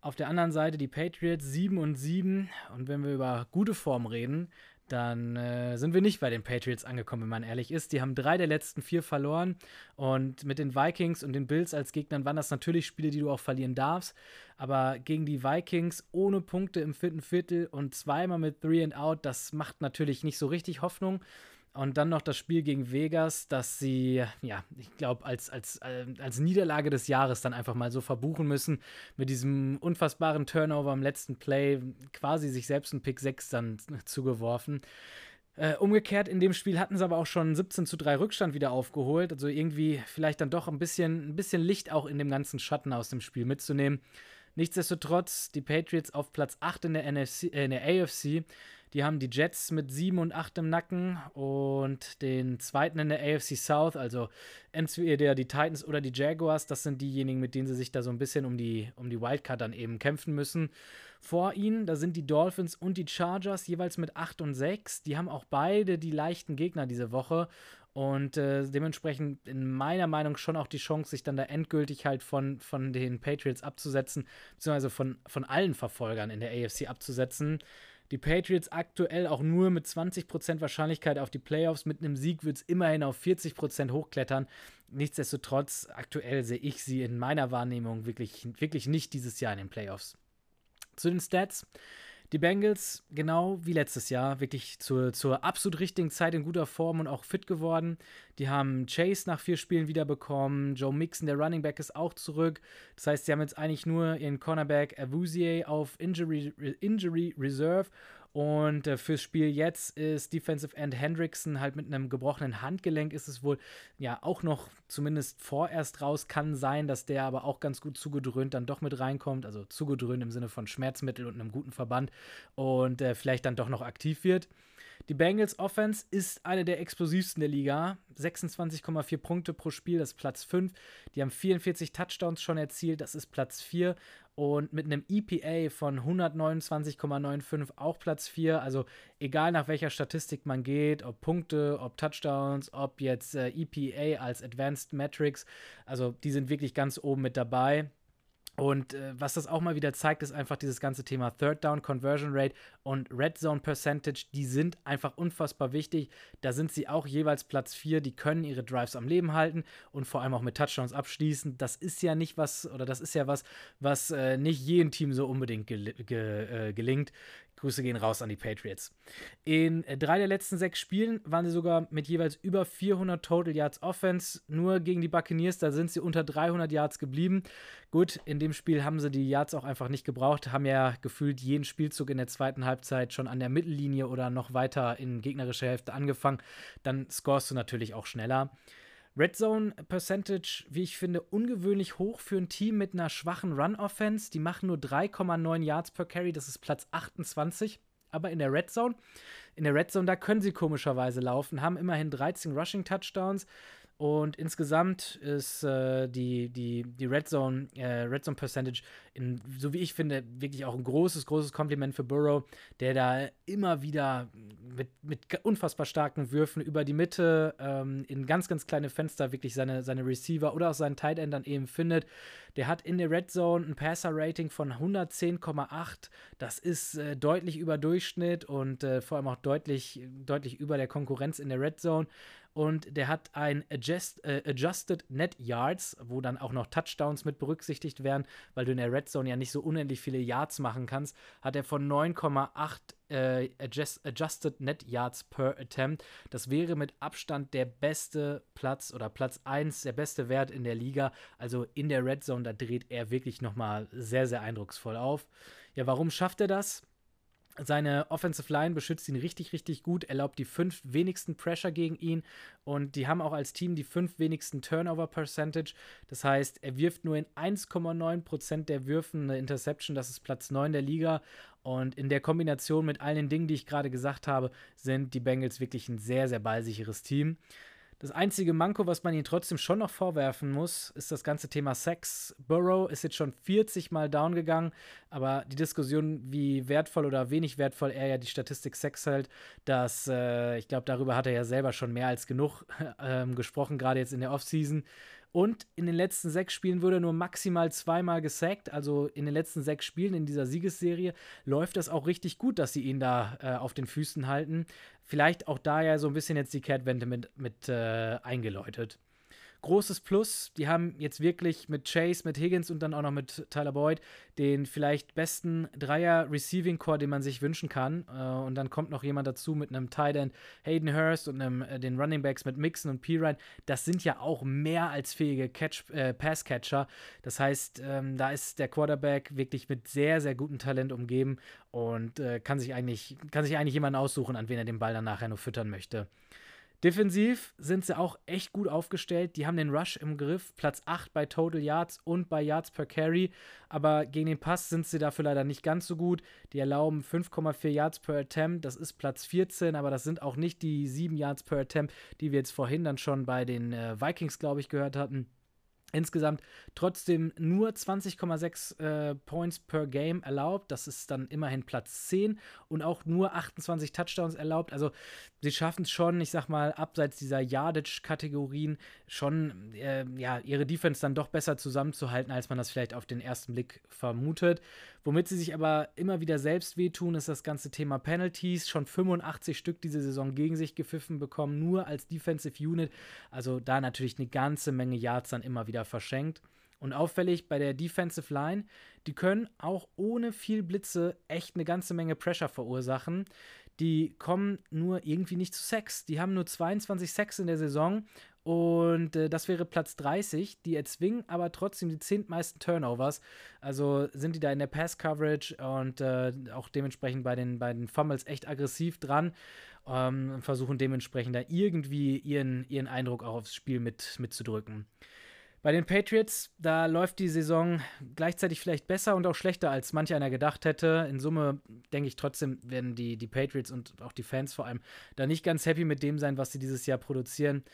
Auf der anderen Seite die Patriots 7 und 7. Und wenn wir über gute Form reden, dann äh, sind wir nicht bei den Patriots angekommen, wenn man ehrlich ist. Die haben drei der letzten vier verloren und mit den Vikings und den Bills als Gegnern waren das natürlich Spiele, die du auch verlieren darfst. Aber gegen die Vikings ohne Punkte im vierten Viertel und zweimal mit Three and Out, das macht natürlich nicht so richtig Hoffnung. Und dann noch das Spiel gegen Vegas, das sie, ja, ich glaube, als, als, äh, als Niederlage des Jahres dann einfach mal so verbuchen müssen. Mit diesem unfassbaren Turnover im letzten Play, quasi sich selbst ein Pick 6 dann zugeworfen. Äh, umgekehrt, in dem Spiel hatten sie aber auch schon 17 zu 3 Rückstand wieder aufgeholt. Also irgendwie vielleicht dann doch ein bisschen, ein bisschen Licht auch in dem ganzen Schatten aus dem Spiel mitzunehmen. Nichtsdestotrotz, die Patriots auf Platz 8 in der, NFC, äh, in der AFC die haben die Jets mit 7 und 8 im Nacken und den zweiten in der AFC South, also entweder die Titans oder die Jaguars, das sind diejenigen, mit denen sie sich da so ein bisschen um die, um die Wildcard dann eben kämpfen müssen. Vor ihnen, da sind die Dolphins und die Chargers jeweils mit 8 und 6. Die haben auch beide die leichten Gegner diese Woche und äh, dementsprechend in meiner Meinung schon auch die Chance, sich dann da endgültig halt von, von den Patriots abzusetzen, beziehungsweise von, von allen Verfolgern in der AFC abzusetzen. Die Patriots aktuell auch nur mit 20% Wahrscheinlichkeit auf die Playoffs. Mit einem Sieg wird es immerhin auf 40% hochklettern. Nichtsdestotrotz, aktuell sehe ich sie in meiner Wahrnehmung wirklich, wirklich nicht dieses Jahr in den Playoffs. Zu den Stats. Die Bengals, genau wie letztes Jahr, wirklich zur, zur absolut richtigen Zeit in guter Form und auch fit geworden. Die haben Chase nach vier Spielen wiederbekommen. Joe Mixon, der Running Back, ist auch zurück. Das heißt, sie haben jetzt eigentlich nur ihren Cornerback Avusier auf Injury, Injury Reserve und äh, fürs Spiel jetzt ist Defensive End Hendrickson halt mit einem gebrochenen Handgelenk ist es wohl ja auch noch zumindest vorerst raus. Kann sein, dass der aber auch ganz gut zugedröhnt dann doch mit reinkommt. Also zugedröhnt im Sinne von Schmerzmittel und einem guten Verband und äh, vielleicht dann doch noch aktiv wird. Die Bengals Offense ist eine der explosivsten der Liga. 26,4 Punkte pro Spiel, das ist Platz 5. Die haben 44 Touchdowns schon erzielt, das ist Platz 4. Und mit einem EPA von 129,95 auch Platz 4. Also egal nach welcher Statistik man geht, ob Punkte, ob Touchdowns, ob jetzt äh, EPA als Advanced Metrics, also die sind wirklich ganz oben mit dabei. Und äh, was das auch mal wieder zeigt, ist einfach dieses ganze Thema Third Down Conversion Rate und Red Zone Percentage. Die sind einfach unfassbar wichtig. Da sind sie auch jeweils Platz 4. Die können ihre Drives am Leben halten und vor allem auch mit Touchdowns abschließen. Das ist ja nicht was, oder das ist ja was, was äh, nicht jedem Team so unbedingt gel ge äh, gelingt. Grüße gehen raus an die Patriots. In äh, drei der letzten sechs Spielen waren sie sogar mit jeweils über 400 Total Yards Offense. Nur gegen die Buccaneers, da sind sie unter 300 Yards geblieben. Gut, in dem Spiel haben sie die Yards auch einfach nicht gebraucht, haben ja gefühlt jeden Spielzug in der zweiten Halbzeit schon an der Mittellinie oder noch weiter in gegnerische Hälfte angefangen. Dann scorest du natürlich auch schneller. Red Zone Percentage, wie ich finde, ungewöhnlich hoch für ein Team mit einer schwachen Run-Offense. Die machen nur 3,9 Yards per Carry, das ist Platz 28. Aber in der Red Zone, in der Red Zone, da können sie komischerweise laufen, haben immerhin 13 Rushing Touchdowns, und insgesamt ist äh, die, die, die Red Zone, äh, Red Zone Percentage, in, so wie ich finde, wirklich auch ein großes, großes Kompliment für Burrow, der da immer wieder mit, mit unfassbar starken Würfen über die Mitte ähm, in ganz, ganz kleine Fenster wirklich seine, seine Receiver oder auch seinen Tight End dann eben findet. Der hat in der Red Zone ein Passer-Rating von 110,8. Das ist äh, deutlich über Durchschnitt und äh, vor allem auch deutlich, deutlich über der Konkurrenz in der Red Zone und der hat ein Adjust, äh, Adjusted Net Yards, wo dann auch noch Touchdowns mit berücksichtigt werden, weil du in der Red Zone ja nicht so unendlich viele Yards machen kannst, hat er von 9,8 äh, adjust, Adjusted Net Yards per Attempt. Das wäre mit Abstand der beste Platz oder Platz 1, der beste Wert in der Liga. Also in der Red Zone, da dreht er wirklich nochmal sehr, sehr eindrucksvoll auf. Ja, warum schafft er das? Seine Offensive Line beschützt ihn richtig, richtig gut, erlaubt die fünf wenigsten Pressure gegen ihn und die haben auch als Team die fünf wenigsten Turnover Percentage. Das heißt, er wirft nur in 1,9% der Würfen eine Interception, das ist Platz 9 der Liga. Und in der Kombination mit all den Dingen, die ich gerade gesagt habe, sind die Bengals wirklich ein sehr, sehr ballsicheres Team. Das einzige Manko, was man ihnen trotzdem schon noch vorwerfen muss, ist das ganze Thema Sex. Burrow ist jetzt schon 40 Mal down gegangen, aber die Diskussion, wie wertvoll oder wenig wertvoll er ja die Statistik Sex hält, das, äh, ich glaube, darüber hat er ja selber schon mehr als genug äh, gesprochen, gerade jetzt in der Offseason. Und in den letzten sechs Spielen wurde er nur maximal zweimal gesackt. Also in den letzten sechs Spielen in dieser Siegesserie läuft das auch richtig gut, dass sie ihn da äh, auf den Füßen halten. Vielleicht auch da ja so ein bisschen jetzt die Kehrtwende mit, mit äh, eingeläutet großes Plus. Die haben jetzt wirklich mit Chase, mit Higgins und dann auch noch mit Tyler Boyd den vielleicht besten Dreier-Receiving-Core, den man sich wünschen kann. Äh, und dann kommt noch jemand dazu mit einem Tight End, Hayden Hurst und einem, äh, den Running Backs mit Mixon und Pirine. Das sind ja auch mehr als fähige Catch, äh, Pass-Catcher. Das heißt, ähm, da ist der Quarterback wirklich mit sehr, sehr gutem Talent umgeben und äh, kann sich eigentlich, kann sich eigentlich jemanden aussuchen, an wen er den Ball dann nachher nur füttern möchte. Defensiv sind sie auch echt gut aufgestellt. Die haben den Rush im Griff, Platz 8 bei Total Yards und bei Yards per Carry. Aber gegen den Pass sind sie dafür leider nicht ganz so gut. Die erlauben 5,4 Yards per Attempt. Das ist Platz 14, aber das sind auch nicht die 7 Yards per Attempt, die wir jetzt vorhin dann schon bei den äh, Vikings, glaube ich, gehört hatten. Insgesamt trotzdem nur 20,6 äh, Points per Game erlaubt. Das ist dann immerhin Platz 10 und auch nur 28 Touchdowns erlaubt. Also sie schaffen es schon, ich sag mal, abseits dieser Yardage-Kategorien schon äh, ja, ihre Defense dann doch besser zusammenzuhalten, als man das vielleicht auf den ersten Blick vermutet. Womit sie sich aber immer wieder selbst wehtun, ist das ganze Thema Penalties. Schon 85 Stück diese Saison gegen sich gepfiffen bekommen, nur als Defensive Unit. Also da natürlich eine ganze Menge Yards dann immer wieder verschenkt. Und auffällig bei der Defensive Line, die können auch ohne viel Blitze echt eine ganze Menge Pressure verursachen. Die kommen nur irgendwie nicht zu Sex. Die haben nur 22 Sex in der Saison und äh, das wäre Platz 30. Die erzwingen aber trotzdem die zehntmeisten Turnovers. Also sind die da in der Pass-Coverage und äh, auch dementsprechend bei den, bei den Fumbles echt aggressiv dran. Ähm, versuchen dementsprechend da irgendwie ihren, ihren Eindruck auch aufs Spiel mit, mitzudrücken. Bei den Patriots, da läuft die Saison gleichzeitig vielleicht besser und auch schlechter, als manch einer gedacht hätte. In Summe denke ich trotzdem, werden die, die Patriots und auch die Fans vor allem da nicht ganz happy mit dem sein, was sie dieses Jahr produzieren.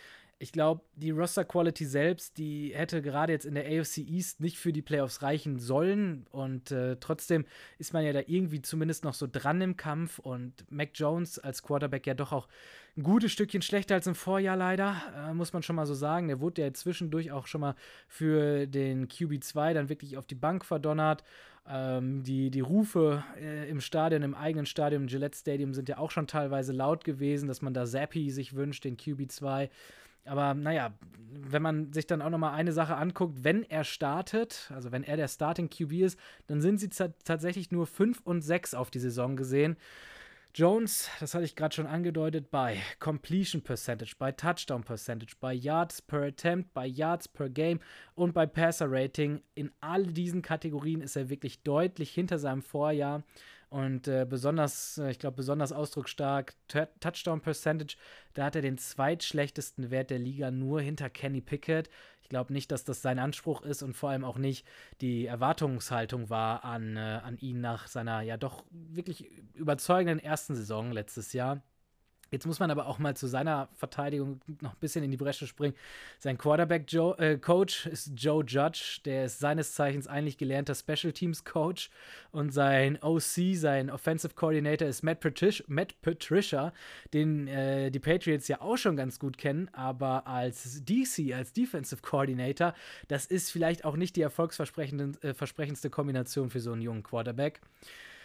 Ich glaube, die Roster-Quality selbst, die hätte gerade jetzt in der AFC East nicht für die Playoffs reichen sollen. Und äh, trotzdem ist man ja da irgendwie zumindest noch so dran im Kampf. Und Mac Jones als Quarterback ja doch auch ein gutes Stückchen schlechter als im Vorjahr leider, äh, muss man schon mal so sagen. Der wurde ja zwischendurch auch schon mal für den QB2 dann wirklich auf die Bank verdonnert. Ähm, die, die Rufe äh, im Stadion, im eigenen Stadion, im Gillette Stadium sind ja auch schon teilweise laut gewesen, dass man da Zappi sich wünscht, den QB2. Aber naja, wenn man sich dann auch nochmal eine Sache anguckt, wenn er startet, also wenn er der Starting QB ist, dann sind sie tatsächlich nur 5 und 6 auf die Saison gesehen. Jones, das hatte ich gerade schon angedeutet, bei Completion Percentage, bei Touchdown Percentage, bei Yards per Attempt, bei Yards per Game und bei Passer Rating. In all diesen Kategorien ist er wirklich deutlich hinter seinem Vorjahr. Und äh, besonders, äh, ich glaube, besonders ausdrucksstark, Touchdown Percentage, da hat er den zweitschlechtesten Wert der Liga nur hinter Kenny Pickett. Ich glaube nicht, dass das sein Anspruch ist und vor allem auch nicht die Erwartungshaltung war an, äh, an ihn nach seiner ja doch wirklich überzeugenden ersten Saison letztes Jahr. Jetzt muss man aber auch mal zu seiner Verteidigung noch ein bisschen in die Bresche springen. Sein Quarterback-Coach äh, ist Joe Judge, der ist seines Zeichens eigentlich gelernter Special Teams Coach. Und sein OC, sein Offensive Coordinator, ist Matt, Patricia, Matt Patricia den äh, die Patriots ja auch schon ganz gut kennen. Aber als DC, als Defensive Coordinator, das ist vielleicht auch nicht die erfolgsversprechendste äh, Kombination für so einen jungen Quarterback.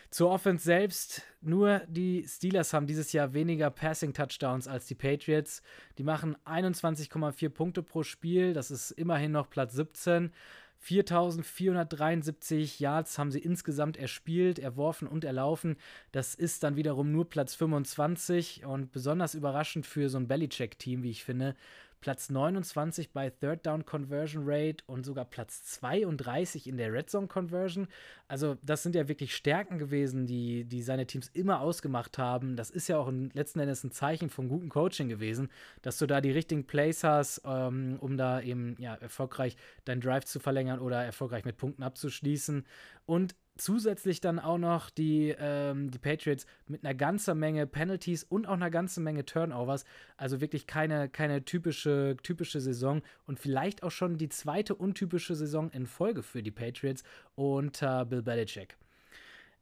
Zur Offense selbst, nur die Steelers haben dieses Jahr weniger Passing-Touchdowns als die Patriots. Die machen 21,4 Punkte pro Spiel, das ist immerhin noch Platz 17. 4473 Yards haben sie insgesamt erspielt, erworfen und erlaufen. Das ist dann wiederum nur Platz 25 und besonders überraschend für so ein Bellycheck-Team, wie ich finde. Platz 29 bei Third Down Conversion Rate und sogar Platz 32 in der Red Zone Conversion. Also, das sind ja wirklich Stärken gewesen, die, die seine Teams immer ausgemacht haben. Das ist ja auch ein, letzten Endes ein Zeichen von gutem Coaching gewesen, dass du da die richtigen Plays hast, ähm, um da eben ja, erfolgreich deinen Drive zu verlängern oder erfolgreich mit Punkten abzuschließen. Und zusätzlich dann auch noch die, ähm, die Patriots mit einer ganzen Menge Penalties und auch einer ganzen Menge Turnovers. Also wirklich keine, keine typische, typische Saison und vielleicht auch schon die zweite untypische Saison in Folge für die Patriots unter Bill Belichick.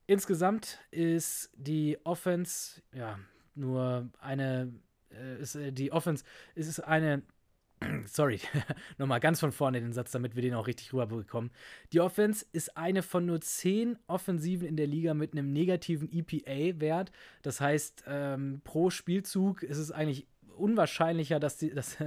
Insgesamt ist die Offense, ja, nur eine, äh, ist, äh, die Offense ist eine sorry, nochmal ganz von vorne den Satz, damit wir den auch richtig rüberbekommen. Die Offense ist eine von nur zehn Offensiven in der Liga mit einem negativen EPA-Wert. Das heißt, ähm, pro Spielzug ist es eigentlich unwahrscheinlicher, dass die, dass,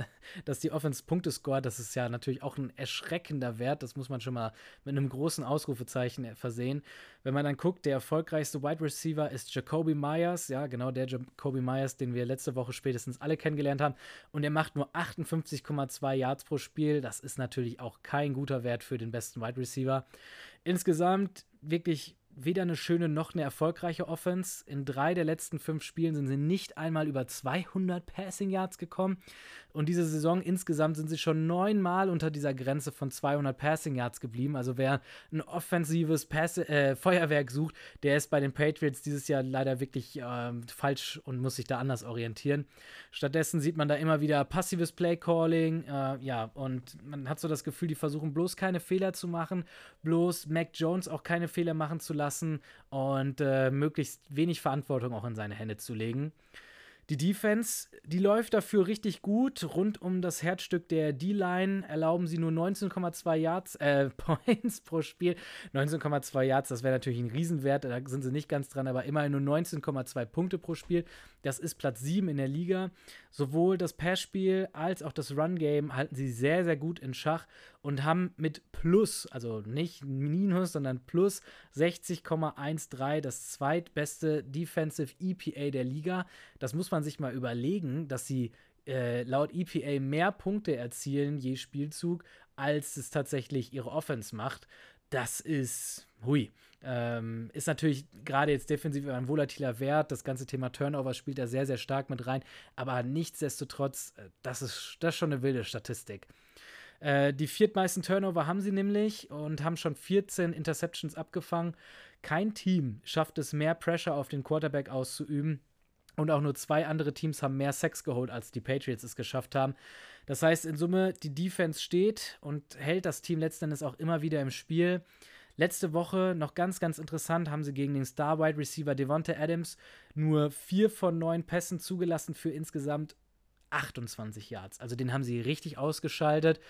dass die Offense Punkte scoret. Das ist ja natürlich auch ein erschreckender Wert. Das muss man schon mal mit einem großen Ausrufezeichen versehen. Wenn man dann guckt, der erfolgreichste Wide Receiver ist Jacoby Myers. Ja, genau der Jacoby Myers, den wir letzte Woche spätestens alle kennengelernt haben. Und er macht nur 58,2 Yards pro Spiel. Das ist natürlich auch kein guter Wert für den besten Wide Receiver. Insgesamt wirklich weder eine schöne noch eine erfolgreiche Offense. In drei der letzten fünf Spielen sind sie nicht einmal über 200 Passing Yards gekommen. Und diese Saison insgesamt sind sie schon neunmal unter dieser Grenze von 200 Passing Yards geblieben. Also wer ein offensives Pass äh, Feuerwerk sucht, der ist bei den Patriots dieses Jahr leider wirklich äh, falsch und muss sich da anders orientieren. Stattdessen sieht man da immer wieder passives Play-Calling. Äh, ja, und man hat so das Gefühl, die versuchen bloß keine Fehler zu machen, bloß Mac Jones auch keine Fehler machen zu lassen und äh, möglichst wenig Verantwortung auch in seine Hände zu legen. Die Defense, die läuft dafür richtig gut. Rund um das Herzstück der D-Line erlauben sie nur 19,2 Yards, äh, Points pro Spiel. 19,2 Yards, das wäre natürlich ein Riesenwert, da sind sie nicht ganz dran, aber immerhin nur 19,2 Punkte pro Spiel. Das ist Platz 7 in der Liga. Sowohl das Passspiel als auch das Run-Game halten sie sehr, sehr gut in Schach und haben mit Plus, also nicht Minus, sondern Plus 60,13 das zweitbeste Defensive EPA der Liga. Das muss man sich mal überlegen, dass sie äh, laut EPA mehr Punkte erzielen je Spielzug, als es tatsächlich ihre Offense macht. Das ist, hui, ähm, ist natürlich gerade jetzt defensiv ein volatiler Wert. Das ganze Thema Turnover spielt da sehr, sehr stark mit rein. Aber nichtsdestotrotz, äh, das ist, das ist schon eine wilde Statistik. Äh, die viertmeisten Turnover haben sie nämlich und haben schon 14 Interceptions abgefangen. Kein Team schafft es, mehr Pressure auf den Quarterback auszuüben. Und auch nur zwei andere Teams haben mehr Sex geholt, als die Patriots es geschafft haben. Das heißt, in Summe, die Defense steht und hält das Team letzten Endes auch immer wieder im Spiel. Letzte Woche noch ganz, ganz interessant, haben sie gegen den Star Wide Receiver Devonta Adams nur vier von neun Pässen zugelassen für insgesamt 28 Yards. Also den haben sie richtig ausgeschaltet.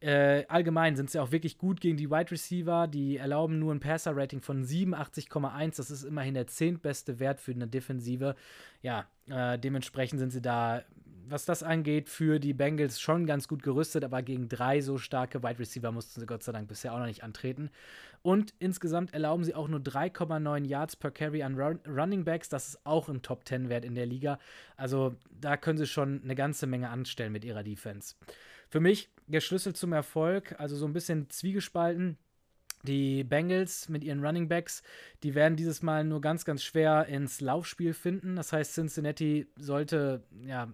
Äh, allgemein sind sie auch wirklich gut gegen die Wide Receiver. Die erlauben nur ein Passer-Rating von 87,1. Das ist immerhin der zehntbeste Wert für eine Defensive. Ja, äh, dementsprechend sind sie da was das angeht, für die Bengals schon ganz gut gerüstet, aber gegen drei so starke Wide Receiver mussten sie Gott sei Dank bisher auch noch nicht antreten. Und insgesamt erlauben sie auch nur 3,9 Yards per Carry an Run Running Backs. Das ist auch ein Top 10 Wert in der Liga. Also da können sie schon eine ganze Menge anstellen mit ihrer Defense. Für mich der Schlüssel zum Erfolg, also so ein bisschen zwiegespalten. Die Bengals mit ihren Running Backs, die werden dieses Mal nur ganz, ganz schwer ins Laufspiel finden. Das heißt, Cincinnati sollte, ja,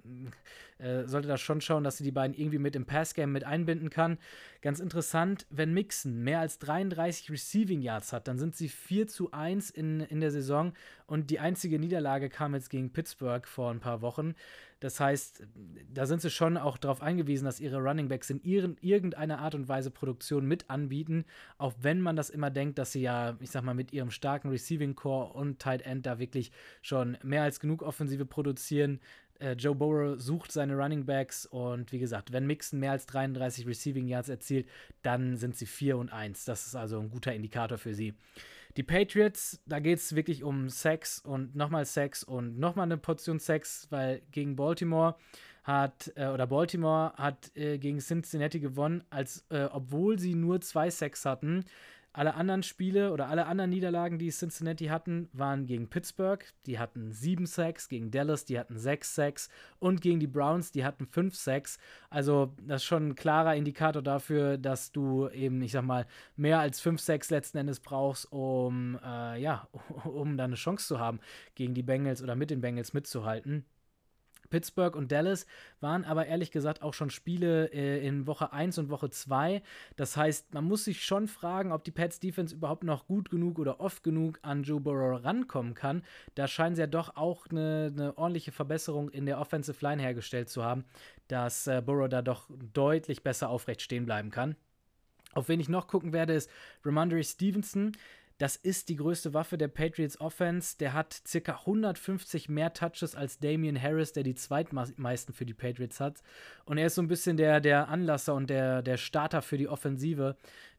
äh, sollte da schon schauen, dass sie die beiden irgendwie mit im Passgame mit einbinden kann. Ganz interessant, wenn Mixon mehr als 33 Receiving Yards hat, dann sind sie 4 zu 1 in, in der Saison und die einzige Niederlage kam jetzt gegen Pittsburgh vor ein paar Wochen. Das heißt, da sind sie schon auch darauf angewiesen, dass ihre Running Backs in ihren, irgendeiner Art und Weise Produktion mit anbieten, auch wenn man das immer denkt, dass sie ja, ich sag mal, mit ihrem starken Receiving Core und Tight End da wirklich schon mehr als genug Offensive produzieren. Äh, Joe Burrow sucht seine Running Backs und wie gesagt, wenn Mixon mehr als 33 Receiving Yards erzielt, dann sind sie 4 und 1. Das ist also ein guter Indikator für sie. Die Patriots, da geht es wirklich um Sex und nochmal Sex und nochmal eine Portion Sex, weil gegen Baltimore hat, äh, oder Baltimore hat äh, gegen Cincinnati gewonnen, als äh, obwohl sie nur zwei Sex hatten, alle anderen Spiele oder alle anderen Niederlagen, die Cincinnati hatten, waren gegen Pittsburgh. Die hatten sieben Sacks, gegen Dallas, die hatten sechs Sacks und gegen die Browns, die hatten fünf Sacks. Also das ist schon ein klarer Indikator dafür, dass du eben, ich sag mal, mehr als fünf Sacks letzten Endes brauchst, um äh, ja, um da eine Chance zu haben, gegen die Bengals oder mit den Bengals mitzuhalten. Pittsburgh und Dallas waren aber ehrlich gesagt auch schon Spiele äh, in Woche 1 und Woche 2. Das heißt, man muss sich schon fragen, ob die Pats Defense überhaupt noch gut genug oder oft genug an Joe Burrow rankommen kann. Da scheinen sie ja doch auch eine, eine ordentliche Verbesserung in der Offensive Line hergestellt zu haben, dass äh, Burrow da doch deutlich besser aufrecht stehen bleiben kann. Auf wen ich noch gucken werde, ist Ramondre Stevenson. Das ist die größte Waffe der Patriots Offense. Der hat circa 150 mehr Touches als Damian Harris, der die zweitmeisten für die Patriots hat. Und er ist so ein bisschen der, der Anlasser und der, der Starter für die Offensive.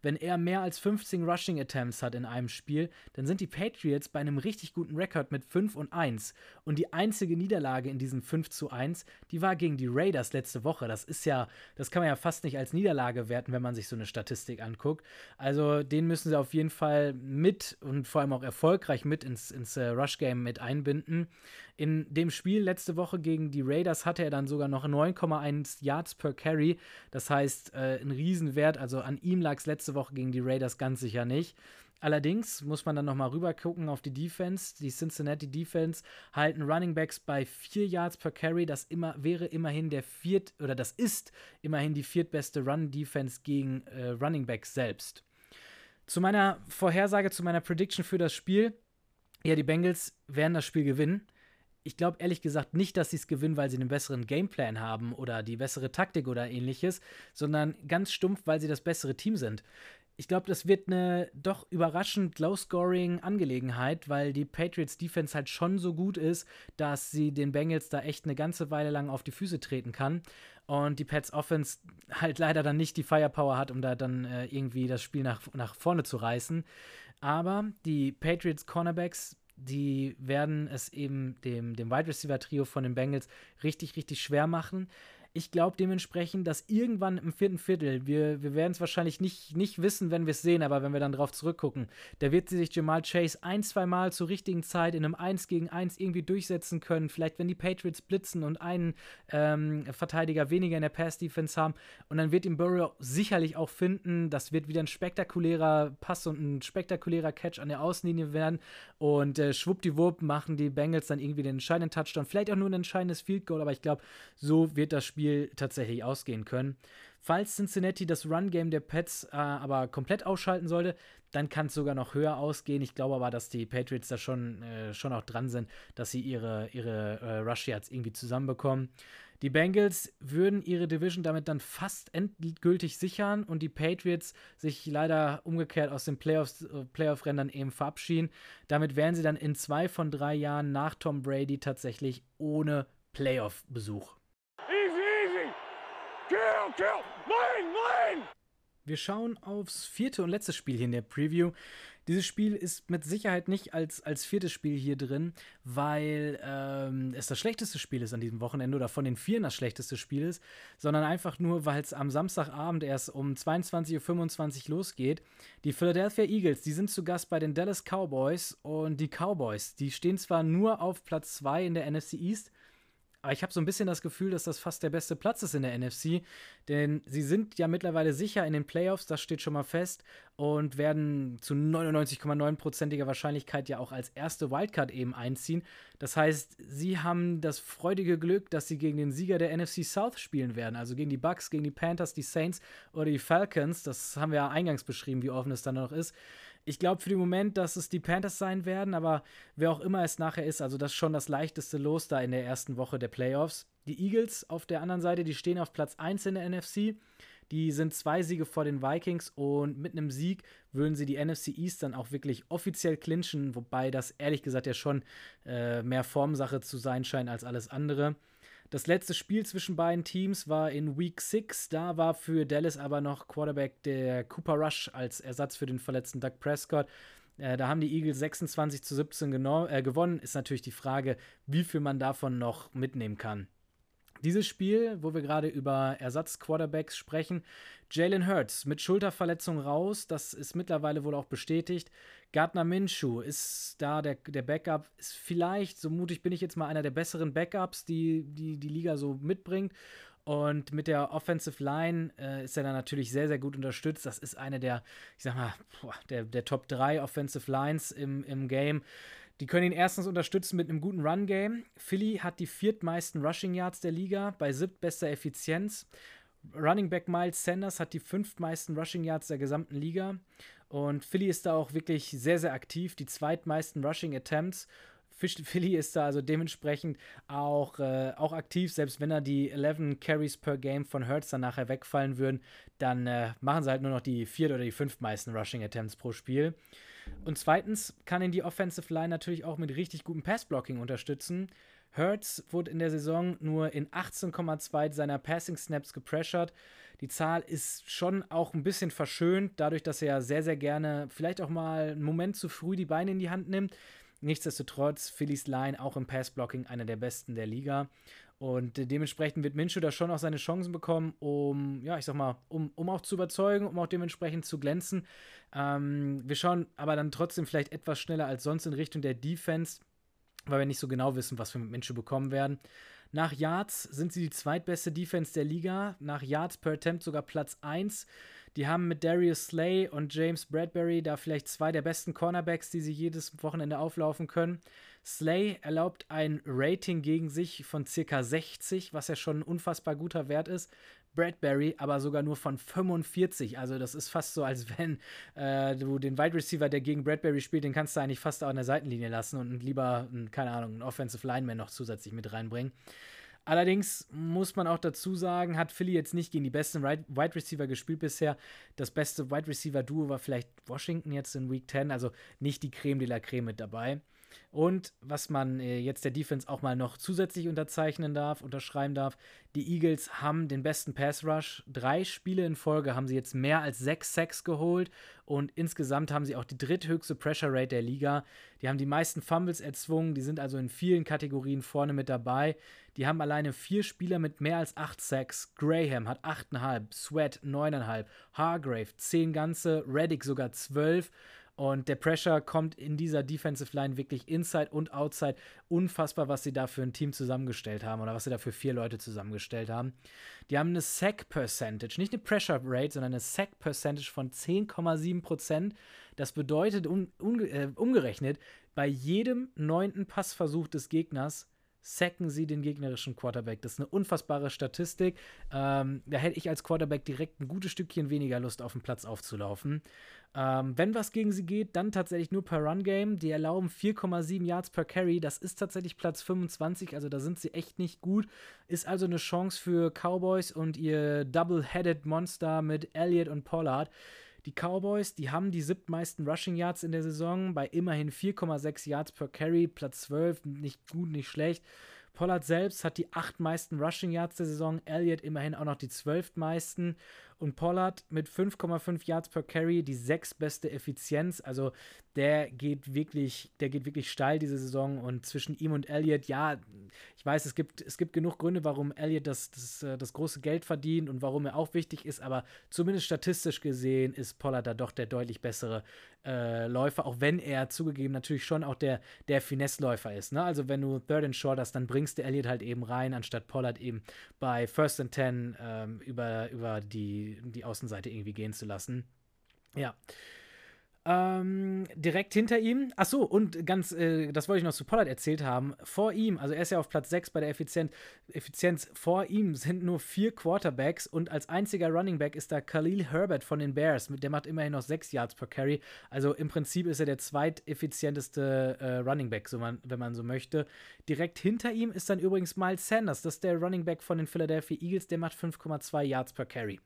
Wenn er mehr als 15 Rushing Attempts hat in einem Spiel, dann sind die Patriots bei einem richtig guten Rekord mit 5 und 1. Und die einzige Niederlage in diesem 5 zu 1, die war gegen die Raiders letzte Woche. Das ist ja, das kann man ja fast nicht als Niederlage werten, wenn man sich so eine Statistik anguckt. Also den müssen sie auf jeden Fall mit und vor allem auch erfolgreich mit ins, ins uh, Rush-Game mit einbinden. In dem Spiel letzte Woche gegen die Raiders hatte er dann sogar noch 9,1 Yards per Carry. Das heißt, äh, ein Riesenwert. Also an ihm lag es letzte Woche gegen die Raiders ganz sicher nicht. Allerdings muss man dann nochmal rüber gucken auf die Defense. Die Cincinnati Defense halten Running Backs bei 4 Yards per Carry. Das immer, wäre immerhin der viert, oder das ist immerhin die viertbeste Run-Defense gegen äh, Running Backs selbst. Zu meiner Vorhersage, zu meiner Prediction für das Spiel. Ja, die Bengals werden das Spiel gewinnen ich glaube ehrlich gesagt nicht, dass sie es gewinnen, weil sie einen besseren Gameplan haben oder die bessere Taktik oder ähnliches, sondern ganz stumpf, weil sie das bessere Team sind. Ich glaube, das wird eine doch überraschend Low-Scoring-Angelegenheit, weil die Patriots Defense halt schon so gut ist, dass sie den Bengals da echt eine ganze Weile lang auf die Füße treten kann. Und die Pets Offense halt leider dann nicht die Firepower hat, um da dann äh, irgendwie das Spiel nach, nach vorne zu reißen. Aber die Patriots Cornerbacks die werden es eben dem, dem Wide Receiver Trio von den Bengals richtig, richtig schwer machen. Ich glaube dementsprechend, dass irgendwann im vierten Viertel, wir, wir werden es wahrscheinlich nicht, nicht wissen, wenn wir es sehen, aber wenn wir dann drauf zurückgucken, da wird sich Jamal Chase ein, zwei Mal zur richtigen Zeit in einem 1 gegen 1 irgendwie durchsetzen können. Vielleicht, wenn die Patriots blitzen und einen ähm, Verteidiger weniger in der Pass-Defense haben. Und dann wird ihm Burrow sicherlich auch finden. Das wird wieder ein spektakulärer Pass und ein spektakulärer Catch an der Außenlinie werden. Und äh, schwuppdiwupp machen die Bengals dann irgendwie den entscheidenden Touchdown. Vielleicht auch nur ein entscheidendes Field Goal, aber ich glaube, so wird das Spiel Spiel tatsächlich ausgehen können. Falls Cincinnati das Run-Game der Pets äh, aber komplett ausschalten sollte, dann kann es sogar noch höher ausgehen. Ich glaube aber, dass die Patriots da schon, äh, schon auch dran sind, dass sie ihre, ihre äh, Rush Yards irgendwie zusammenbekommen. Die Bengals würden ihre Division damit dann fast endgültig sichern und die Patriots sich leider umgekehrt aus den Playoffs, äh, Playoff-Rändern eben verabschieden. Damit wären sie dann in zwei von drei Jahren nach Tom Brady tatsächlich ohne Playoff-Besuch. Kill! Mine, mine! Wir schauen aufs vierte und letzte Spiel hier in der Preview. Dieses Spiel ist mit Sicherheit nicht als, als viertes Spiel hier drin, weil ähm, es das schlechteste Spiel ist an diesem Wochenende oder von den Vieren das schlechteste Spiel ist, sondern einfach nur, weil es am Samstagabend erst um 22.25 Uhr losgeht. Die Philadelphia Eagles, die sind zu Gast bei den Dallas Cowboys und die Cowboys, die stehen zwar nur auf Platz 2 in der NFC East, aber ich habe so ein bisschen das Gefühl, dass das fast der beste Platz ist in der NFC, denn sie sind ja mittlerweile sicher in den Playoffs, das steht schon mal fest, und werden zu 99,9%iger Wahrscheinlichkeit ja auch als erste Wildcard eben einziehen. Das heißt, sie haben das freudige Glück, dass sie gegen den Sieger der NFC South spielen werden, also gegen die Bucks, gegen die Panthers, die Saints oder die Falcons. Das haben wir ja eingangs beschrieben, wie offen es dann noch ist. Ich glaube für den Moment, dass es die Panthers sein werden, aber wer auch immer es nachher ist, also das ist schon das leichteste Los da in der ersten Woche der Playoffs. Die Eagles auf der anderen Seite, die stehen auf Platz 1 in der NFC. Die sind zwei Siege vor den Vikings und mit einem Sieg würden sie die NFC East dann auch wirklich offiziell clinchen, wobei das ehrlich gesagt ja schon äh, mehr Formsache zu sein scheint als alles andere. Das letzte Spiel zwischen beiden Teams war in Week 6. Da war für Dallas aber noch Quarterback der Cooper Rush als Ersatz für den verletzten Doug Prescott. Äh, da haben die Eagles 26 zu 17 äh, gewonnen. Ist natürlich die Frage, wie viel man davon noch mitnehmen kann. Dieses Spiel, wo wir gerade über Ersatz-Quarterbacks sprechen, Jalen Hurts mit Schulterverletzung raus, das ist mittlerweile wohl auch bestätigt. Gardner Minshew ist da der, der Backup, ist vielleicht, so mutig bin ich jetzt mal, einer der besseren Backups, die die, die Liga so mitbringt. Und mit der Offensive Line äh, ist er dann natürlich sehr, sehr gut unterstützt. Das ist eine der, ich sag mal, der, der Top 3 Offensive Lines im, im Game. Die können ihn erstens unterstützen mit einem guten Run-Game. Philly hat die viertmeisten Rushing Yards der Liga bei siebtbester Effizienz. Running Back Miles Sanders hat die fünftmeisten Rushing Yards der gesamten Liga. Und Philly ist da auch wirklich sehr, sehr aktiv. Die zweitmeisten Rushing Attempts. Philly ist da also dementsprechend auch, äh, auch aktiv, selbst wenn er die 11 Carries per Game von Hurts dann nachher wegfallen würden, dann äh, machen sie halt nur noch die viert oder die fünftmeisten Rushing Attempts pro Spiel. Und zweitens kann ihn die Offensive Line natürlich auch mit richtig gutem Passblocking unterstützen. Hurts wurde in der Saison nur in 18,2 seiner Passing Snaps gepressured. Die Zahl ist schon auch ein bisschen verschönt, dadurch, dass er sehr, sehr gerne vielleicht auch mal einen Moment zu früh die Beine in die Hand nimmt. Nichtsdestotrotz, Phillies Line auch im Passblocking einer der besten der Liga. Und dementsprechend wird Minshew da schon auch seine Chancen bekommen, um, ja, ich sag mal, um, um auch zu überzeugen, um auch dementsprechend zu glänzen. Ähm, wir schauen aber dann trotzdem vielleicht etwas schneller als sonst in Richtung der Defense, weil wir nicht so genau wissen, was wir mit Minshew bekommen werden. Nach Yards sind sie die zweitbeste Defense der Liga, nach Yards per Attempt sogar Platz 1. Die haben mit Darius Slay und James Bradbury da vielleicht zwei der besten Cornerbacks, die sie jedes Wochenende auflaufen können. Slay erlaubt ein Rating gegen sich von circa 60, was ja schon ein unfassbar guter Wert ist. Bradbury aber sogar nur von 45. Also das ist fast so, als wenn äh, du den Wide Receiver, der gegen Bradbury spielt, den kannst du eigentlich fast auch an der Seitenlinie lassen und lieber, keine Ahnung, einen Offensive Lineman noch zusätzlich mit reinbringen. Allerdings muss man auch dazu sagen, hat Philly jetzt nicht gegen die besten Wide Receiver gespielt bisher. Das beste Wide Receiver Duo war vielleicht Washington jetzt in Week 10, also nicht die Creme de la Creme mit dabei. Und was man äh, jetzt der Defense auch mal noch zusätzlich unterzeichnen darf, unterschreiben darf, die Eagles haben den besten Pass Rush. Drei Spiele in Folge haben sie jetzt mehr als sechs Sacks geholt und insgesamt haben sie auch die dritthöchste Pressure Rate der Liga. Die haben die meisten Fumbles erzwungen, die sind also in vielen Kategorien vorne mit dabei. Die haben alleine vier Spieler mit mehr als acht Sacks. Graham hat achteinhalb, Sweat neuneinhalb, Hargrave zehn ganze, Reddick sogar zwölf. Und der Pressure kommt in dieser Defensive Line wirklich inside und outside. Unfassbar, was sie da für ein Team zusammengestellt haben oder was sie da für vier Leute zusammengestellt haben. Die haben eine Sack Percentage, nicht eine Pressure Rate, sondern eine Sack Percentage von 10,7 Prozent. Das bedeutet un, un, äh, umgerechnet, bei jedem neunten Passversuch des Gegners sacken sie den gegnerischen Quarterback. Das ist eine unfassbare Statistik. Ähm, da hätte ich als Quarterback direkt ein gutes Stückchen weniger Lust, auf den Platz aufzulaufen. Ähm, wenn was gegen sie geht, dann tatsächlich nur per Run-Game. Die erlauben 4,7 Yards per Carry. Das ist tatsächlich Platz 25, also da sind sie echt nicht gut. Ist also eine Chance für Cowboys und ihr Double-Headed Monster mit Elliott und Pollard. Die Cowboys, die haben die siebtmeisten Rushing Yards in der Saison bei immerhin 4,6 Yards per Carry, Platz 12, nicht gut, nicht schlecht. Pollard selbst hat die acht meisten Rushing Yards der Saison, Elliott immerhin auch noch die zwölftmeisten und Pollard mit 5,5 Yards per Carry die sechstbeste Effizienz. Also der geht wirklich, der geht wirklich steil diese Saison und zwischen ihm und Elliott, ja, ich weiß, es gibt, es gibt genug Gründe, warum Elliott das, das, äh, das große Geld verdient und warum er auch wichtig ist, aber zumindest statistisch gesehen ist Pollard da doch der deutlich bessere äh, Läufer, auch wenn er zugegeben natürlich schon auch der, der Finesse-Läufer ist. Ne? Also wenn du Third and Short hast, dann bringst du Elliott halt eben rein, anstatt Pollard eben bei First and Ten ähm, über, über die, die Außenseite irgendwie gehen zu lassen. Ja. Ähm, direkt hinter ihm, ach so, und ganz, äh, das wollte ich noch zu Pollard erzählt haben, vor ihm, also er ist ja auf Platz 6 bei der Effizienz, Effizienz, vor ihm sind nur vier Quarterbacks und als einziger Running Back ist da Khalil Herbert von den Bears, der macht immerhin noch 6 Yards per Carry, also im Prinzip ist er der zweiteffizienteste äh, Running Back, so man, wenn man so möchte. Direkt hinter ihm ist dann übrigens Miles Sanders, das ist der Running Back von den Philadelphia Eagles, der macht 5,2 Yards per Carry.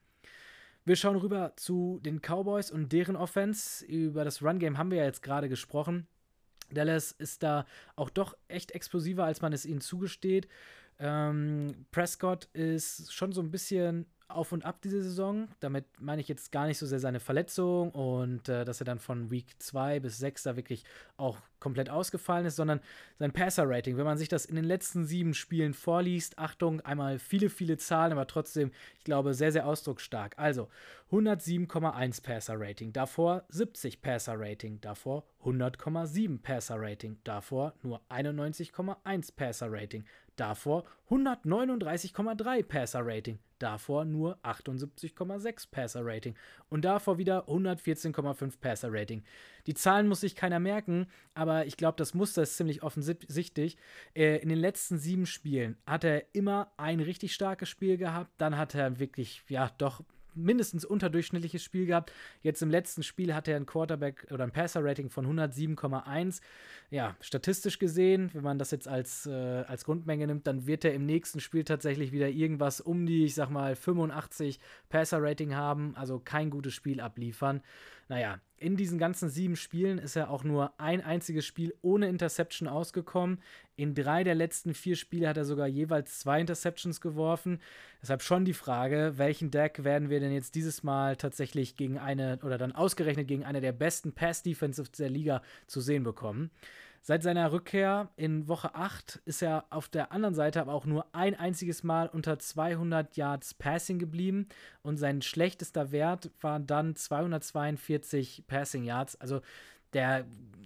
Wir schauen rüber zu den Cowboys und deren Offense. Über das Run-Game haben wir ja jetzt gerade gesprochen. Dallas ist da auch doch echt explosiver, als man es ihnen zugesteht. Ähm, Prescott ist schon so ein bisschen auf und ab diese Saison. Damit meine ich jetzt gar nicht so sehr seine Verletzung und äh, dass er dann von Week 2 bis 6 da wirklich auch komplett ausgefallen ist, sondern sein Passer-Rating. Wenn man sich das in den letzten sieben Spielen vorliest, Achtung, einmal viele, viele Zahlen, aber trotzdem, ich glaube, sehr, sehr ausdrucksstark. Also 107,1 Passer-Rating, davor 70 Passer-Rating, davor 100,7 Passer-Rating, davor nur 91,1 Passer-Rating, davor 139,3 Passer-Rating, davor nur 78,6 Passer-Rating und davor wieder 114,5 Passer-Rating. Die Zahlen muss sich keiner merken, aber ich glaube, das Muster ist ziemlich offensichtlich. Äh, in den letzten sieben Spielen hat er immer ein richtig starkes Spiel gehabt, dann hat er wirklich, ja, doch mindestens unterdurchschnittliches Spiel gehabt. Jetzt im letzten Spiel hat er ein Quarterback oder ein Passer-Rating von 107,1. Ja, statistisch gesehen, wenn man das jetzt als, äh, als Grundmenge nimmt, dann wird er im nächsten Spiel tatsächlich wieder irgendwas um die, ich sag mal, 85 Passer-Rating haben, also kein gutes Spiel abliefern. Naja, in diesen ganzen sieben Spielen ist er auch nur ein einziges Spiel ohne Interception ausgekommen. In drei der letzten vier Spiele hat er sogar jeweils zwei Interceptions geworfen. Deshalb schon die Frage, welchen Deck werden wir denn jetzt dieses Mal tatsächlich gegen eine oder dann ausgerechnet gegen eine der besten Pass-Defensives der Liga zu sehen bekommen. Seit seiner Rückkehr in Woche 8 ist er auf der anderen Seite aber auch nur ein einziges Mal unter 200 Yards Passing geblieben und sein schlechtester Wert war dann 242 Passing Yards. Also der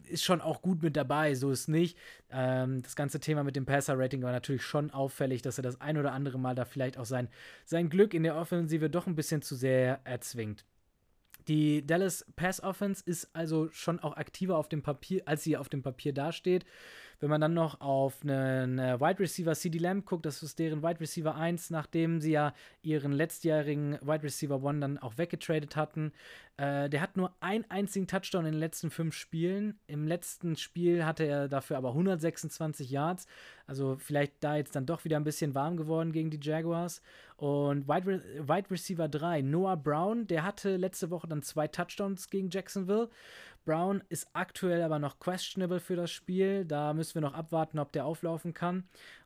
ist schon auch gut mit dabei, so ist nicht. Ähm, das ganze Thema mit dem Passer-Rating war natürlich schon auffällig, dass er das ein oder andere Mal da vielleicht auch sein, sein Glück in der Offensive doch ein bisschen zu sehr erzwingt. Die Dallas Pass Offense ist also schon auch aktiver auf dem Papier, als sie auf dem Papier dasteht. Wenn man dann noch auf einen äh, Wide Receiver CD Lamb guckt, das ist deren Wide Receiver 1, nachdem sie ja ihren letztjährigen Wide Receiver 1 dann auch weggetradet hatten. Äh, der hat nur einen einzigen Touchdown in den letzten fünf Spielen. Im letzten Spiel hatte er dafür aber 126 Yards. Also vielleicht da jetzt dann doch wieder ein bisschen warm geworden gegen die Jaguars. Und Wide, Re Wide Receiver 3, Noah Brown, der hatte letzte Woche dann zwei Touchdowns gegen Jacksonville. Brown ist aktuell aber noch questionable für das Spiel. Da müssen wir noch abwarten, ob der auflaufen kann.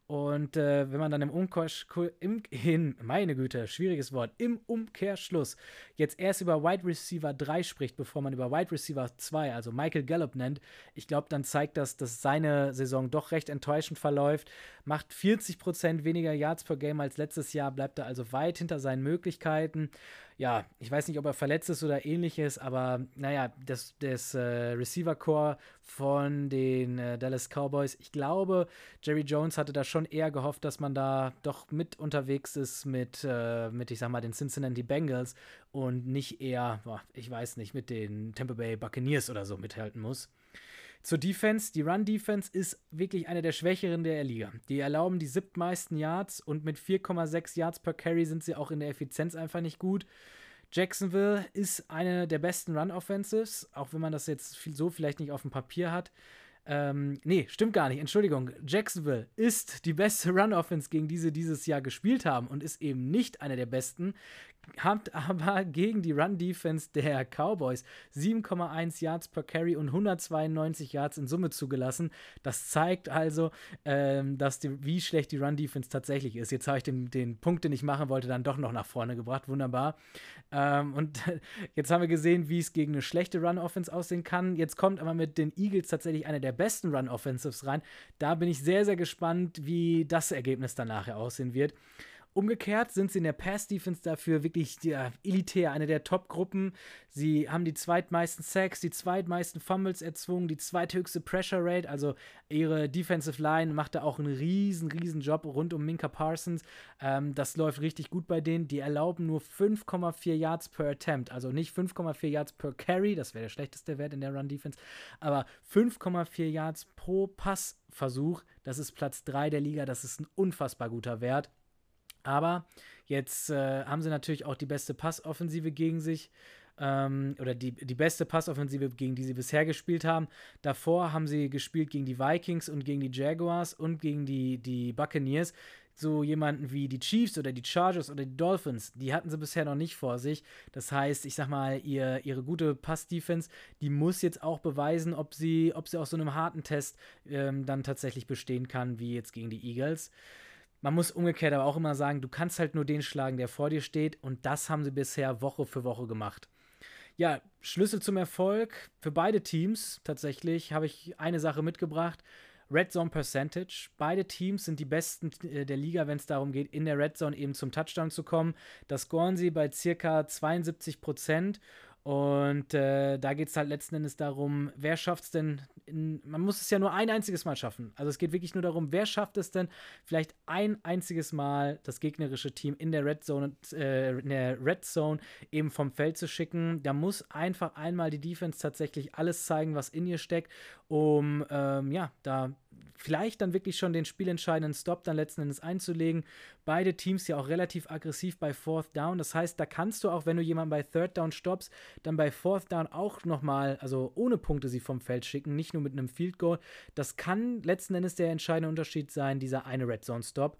Und äh, wenn man dann im Umkehrschluss, im, in, meine Güte, schwieriges Wort, im Umkehrschluss jetzt erst über Wide Receiver 3 spricht, bevor man über Wide Receiver 2, also Michael Gallup nennt, ich glaube, dann zeigt das, dass seine Saison doch recht enttäuschend verläuft. Macht 40% weniger Yards per Game als letztes Jahr, bleibt er also weit hinter seinen Möglichkeiten ja, ich weiß nicht, ob er verletzt ist oder ähnliches, aber naja, das, das äh, Receiver-Core von den äh, Dallas Cowboys, ich glaube, Jerry Jones hatte da schon eher gehofft, dass man da doch mit unterwegs ist mit, äh, mit ich sag mal, den Cincinnati Bengals und nicht eher, boah, ich weiß nicht, mit den Tampa Bay Buccaneers oder so mithalten muss. Zur Defense. Die Run-Defense ist wirklich eine der schwächeren der Liga. Die erlauben die siebtmeisten Yards und mit 4,6 Yards per Carry sind sie auch in der Effizienz einfach nicht gut. Jacksonville ist eine der besten Run-Offensives, auch wenn man das jetzt so vielleicht nicht auf dem Papier hat. Ähm, nee, stimmt gar nicht. Entschuldigung. Jacksonville ist die beste Run-Offense, gegen die sie dieses Jahr gespielt haben und ist eben nicht eine der besten habt aber gegen die Run-Defense der Cowboys 7,1 Yards per Carry und 192 Yards in Summe zugelassen. Das zeigt also, ähm, dass die, wie schlecht die Run-Defense tatsächlich ist. Jetzt habe ich den, den Punkt, den ich machen wollte, dann doch noch nach vorne gebracht. Wunderbar. Ähm, und jetzt haben wir gesehen, wie es gegen eine schlechte Run-Offense aussehen kann. Jetzt kommt aber mit den Eagles tatsächlich eine der besten Run-Offensives rein. Da bin ich sehr, sehr gespannt, wie das Ergebnis dann nachher aussehen wird. Umgekehrt sind sie in der Pass-Defense dafür wirklich ja, elitär, eine der Top-Gruppen. Sie haben die zweitmeisten Sacks, die zweitmeisten Fumbles erzwungen, die zweithöchste Pressure Rate. Also ihre Defensive Line macht da auch einen riesen, riesen Job rund um Minka Parsons. Ähm, das läuft richtig gut bei denen. Die erlauben nur 5,4 Yards per Attempt. Also nicht 5,4 Yards per Carry, das wäre der schlechteste Wert in der Run-Defense, aber 5,4 Yards pro Passversuch. Das ist Platz 3 der Liga. Das ist ein unfassbar guter Wert. Aber jetzt äh, haben sie natürlich auch die beste Passoffensive gegen sich. Ähm, oder die, die beste Passoffensive, gegen die sie bisher gespielt haben. Davor haben sie gespielt gegen die Vikings und gegen die Jaguars und gegen die, die Buccaneers. So jemanden wie die Chiefs oder die Chargers oder die Dolphins, die hatten sie bisher noch nicht vor sich. Das heißt, ich sag mal, ihr, ihre gute Pass-Defense, die muss jetzt auch beweisen, ob sie, ob sie aus so einem harten Test ähm, dann tatsächlich bestehen kann, wie jetzt gegen die Eagles. Man muss umgekehrt aber auch immer sagen, du kannst halt nur den schlagen, der vor dir steht. Und das haben sie bisher Woche für Woche gemacht. Ja, Schlüssel zum Erfolg für beide Teams tatsächlich habe ich eine Sache mitgebracht. Red Zone Percentage. Beide Teams sind die besten äh, der Liga, wenn es darum geht, in der Red Zone eben zum Touchdown zu kommen. Das scoren sie bei circa 72 Prozent. Und äh, da geht es halt letzten Endes darum, wer schafft es denn, in, man muss es ja nur ein einziges Mal schaffen. Also es geht wirklich nur darum, wer schafft es denn, vielleicht ein einziges Mal das gegnerische Team in der Red Zone, äh, in der Red Zone eben vom Feld zu schicken. Da muss einfach einmal die Defense tatsächlich alles zeigen, was in ihr steckt, um ähm, ja, da vielleicht dann wirklich schon den spielentscheidenden Stop dann letzten Endes einzulegen. Beide Teams ja auch relativ aggressiv bei Fourth Down. Das heißt, da kannst du auch, wenn du jemanden bei Third Down stoppst, dann bei Fourth Down auch nochmal, also ohne Punkte sie vom Feld schicken, nicht nur mit einem Field Goal. Das kann letzten Endes der entscheidende Unterschied sein, dieser eine Red Zone Stop.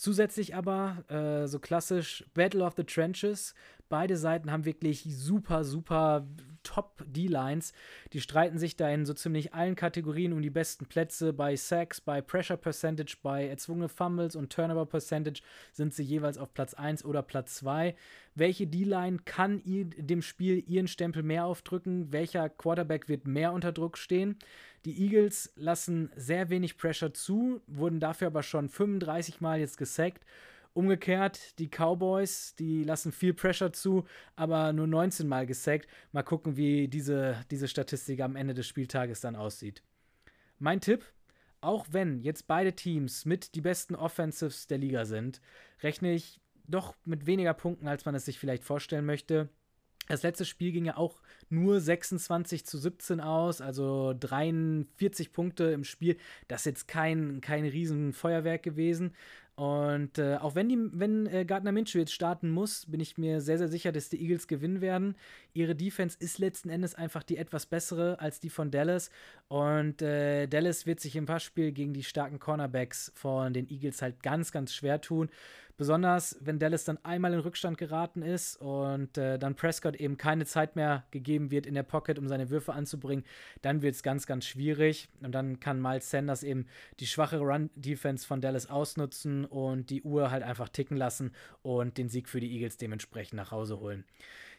Zusätzlich aber äh, so klassisch Battle of the Trenches. Beide Seiten haben wirklich super, super Top-D-Lines. Die streiten sich da in so ziemlich allen Kategorien um die besten Plätze. Bei Sacks, bei Pressure Percentage, bei erzwungene Fumbles und Turnover Percentage sind sie jeweils auf Platz 1 oder Platz 2. Welche D-Line kann dem Spiel ihren Stempel mehr aufdrücken? Welcher Quarterback wird mehr unter Druck stehen? Die Eagles lassen sehr wenig Pressure zu, wurden dafür aber schon 35 Mal jetzt gesackt. Umgekehrt, die Cowboys, die lassen viel Pressure zu, aber nur 19 Mal gesackt. Mal gucken, wie diese, diese Statistik am Ende des Spieltages dann aussieht. Mein Tipp, auch wenn jetzt beide Teams mit die besten Offensives der Liga sind, rechne ich doch mit weniger Punkten, als man es sich vielleicht vorstellen möchte. Das letzte Spiel ging ja auch nur 26 zu 17 aus, also 43 Punkte im Spiel. Das ist jetzt kein, kein Riesenfeuerwerk gewesen. Und äh, auch wenn, die, wenn äh, Gardner Minshew jetzt starten muss, bin ich mir sehr, sehr sicher, dass die Eagles gewinnen werden. Ihre Defense ist letzten Endes einfach die etwas bessere als die von Dallas. Und äh, Dallas wird sich im Passspiel gegen die starken Cornerbacks von den Eagles halt ganz, ganz schwer tun. Besonders, wenn Dallas dann einmal in Rückstand geraten ist und äh, dann Prescott eben keine Zeit mehr gegeben wird in der Pocket, um seine Würfe anzubringen, dann wird es ganz, ganz schwierig. Und dann kann Miles Sanders eben die schwache Run-Defense von Dallas ausnutzen und die Uhr halt einfach ticken lassen und den Sieg für die Eagles dementsprechend nach Hause holen.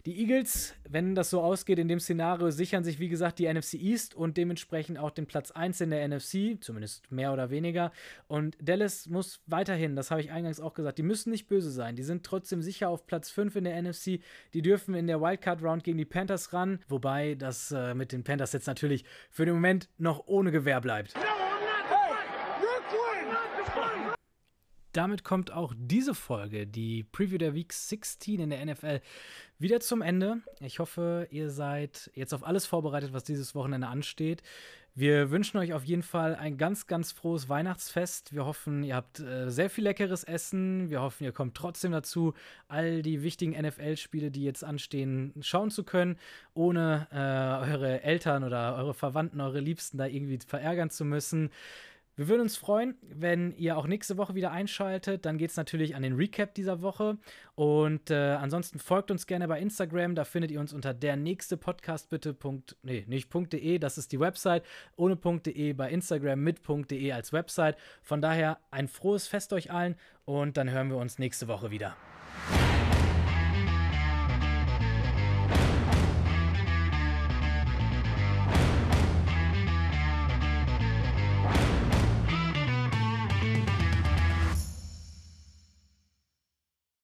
Die Eagles, wenn das so ausgeht in dem Szenario, sichern sich wie gesagt die NFC East und dementsprechend auch den Platz 1 in der NFC, zumindest mehr oder weniger. Und Dallas muss weiterhin, das habe ich eingangs auch gesagt, die müssen nicht böse sein. Die sind trotzdem sicher auf Platz 5 in der NFC. Die dürfen in der Wildcard Round gegen die Panthers ran, wobei das äh, mit den Panthers jetzt natürlich für den Moment noch ohne Gewehr bleibt. Damit kommt auch diese Folge, die Preview der Week 16 in der NFL, wieder zum Ende. Ich hoffe, ihr seid jetzt auf alles vorbereitet, was dieses Wochenende ansteht. Wir wünschen euch auf jeden Fall ein ganz, ganz frohes Weihnachtsfest. Wir hoffen, ihr habt äh, sehr viel leckeres Essen. Wir hoffen, ihr kommt trotzdem dazu, all die wichtigen NFL-Spiele, die jetzt anstehen, schauen zu können, ohne äh, eure Eltern oder eure Verwandten, eure Liebsten da irgendwie verärgern zu müssen. Wir würden uns freuen, wenn ihr auch nächste Woche wieder einschaltet. Dann geht es natürlich an den Recap dieser Woche. Und äh, ansonsten folgt uns gerne bei Instagram. Da findet ihr uns unter der nächste Podcast bitte. Punkt, nee, nicht .de, das ist die Website. Ohne .de bei Instagram mit .de als Website. Von daher ein frohes Fest euch allen und dann hören wir uns nächste Woche wieder.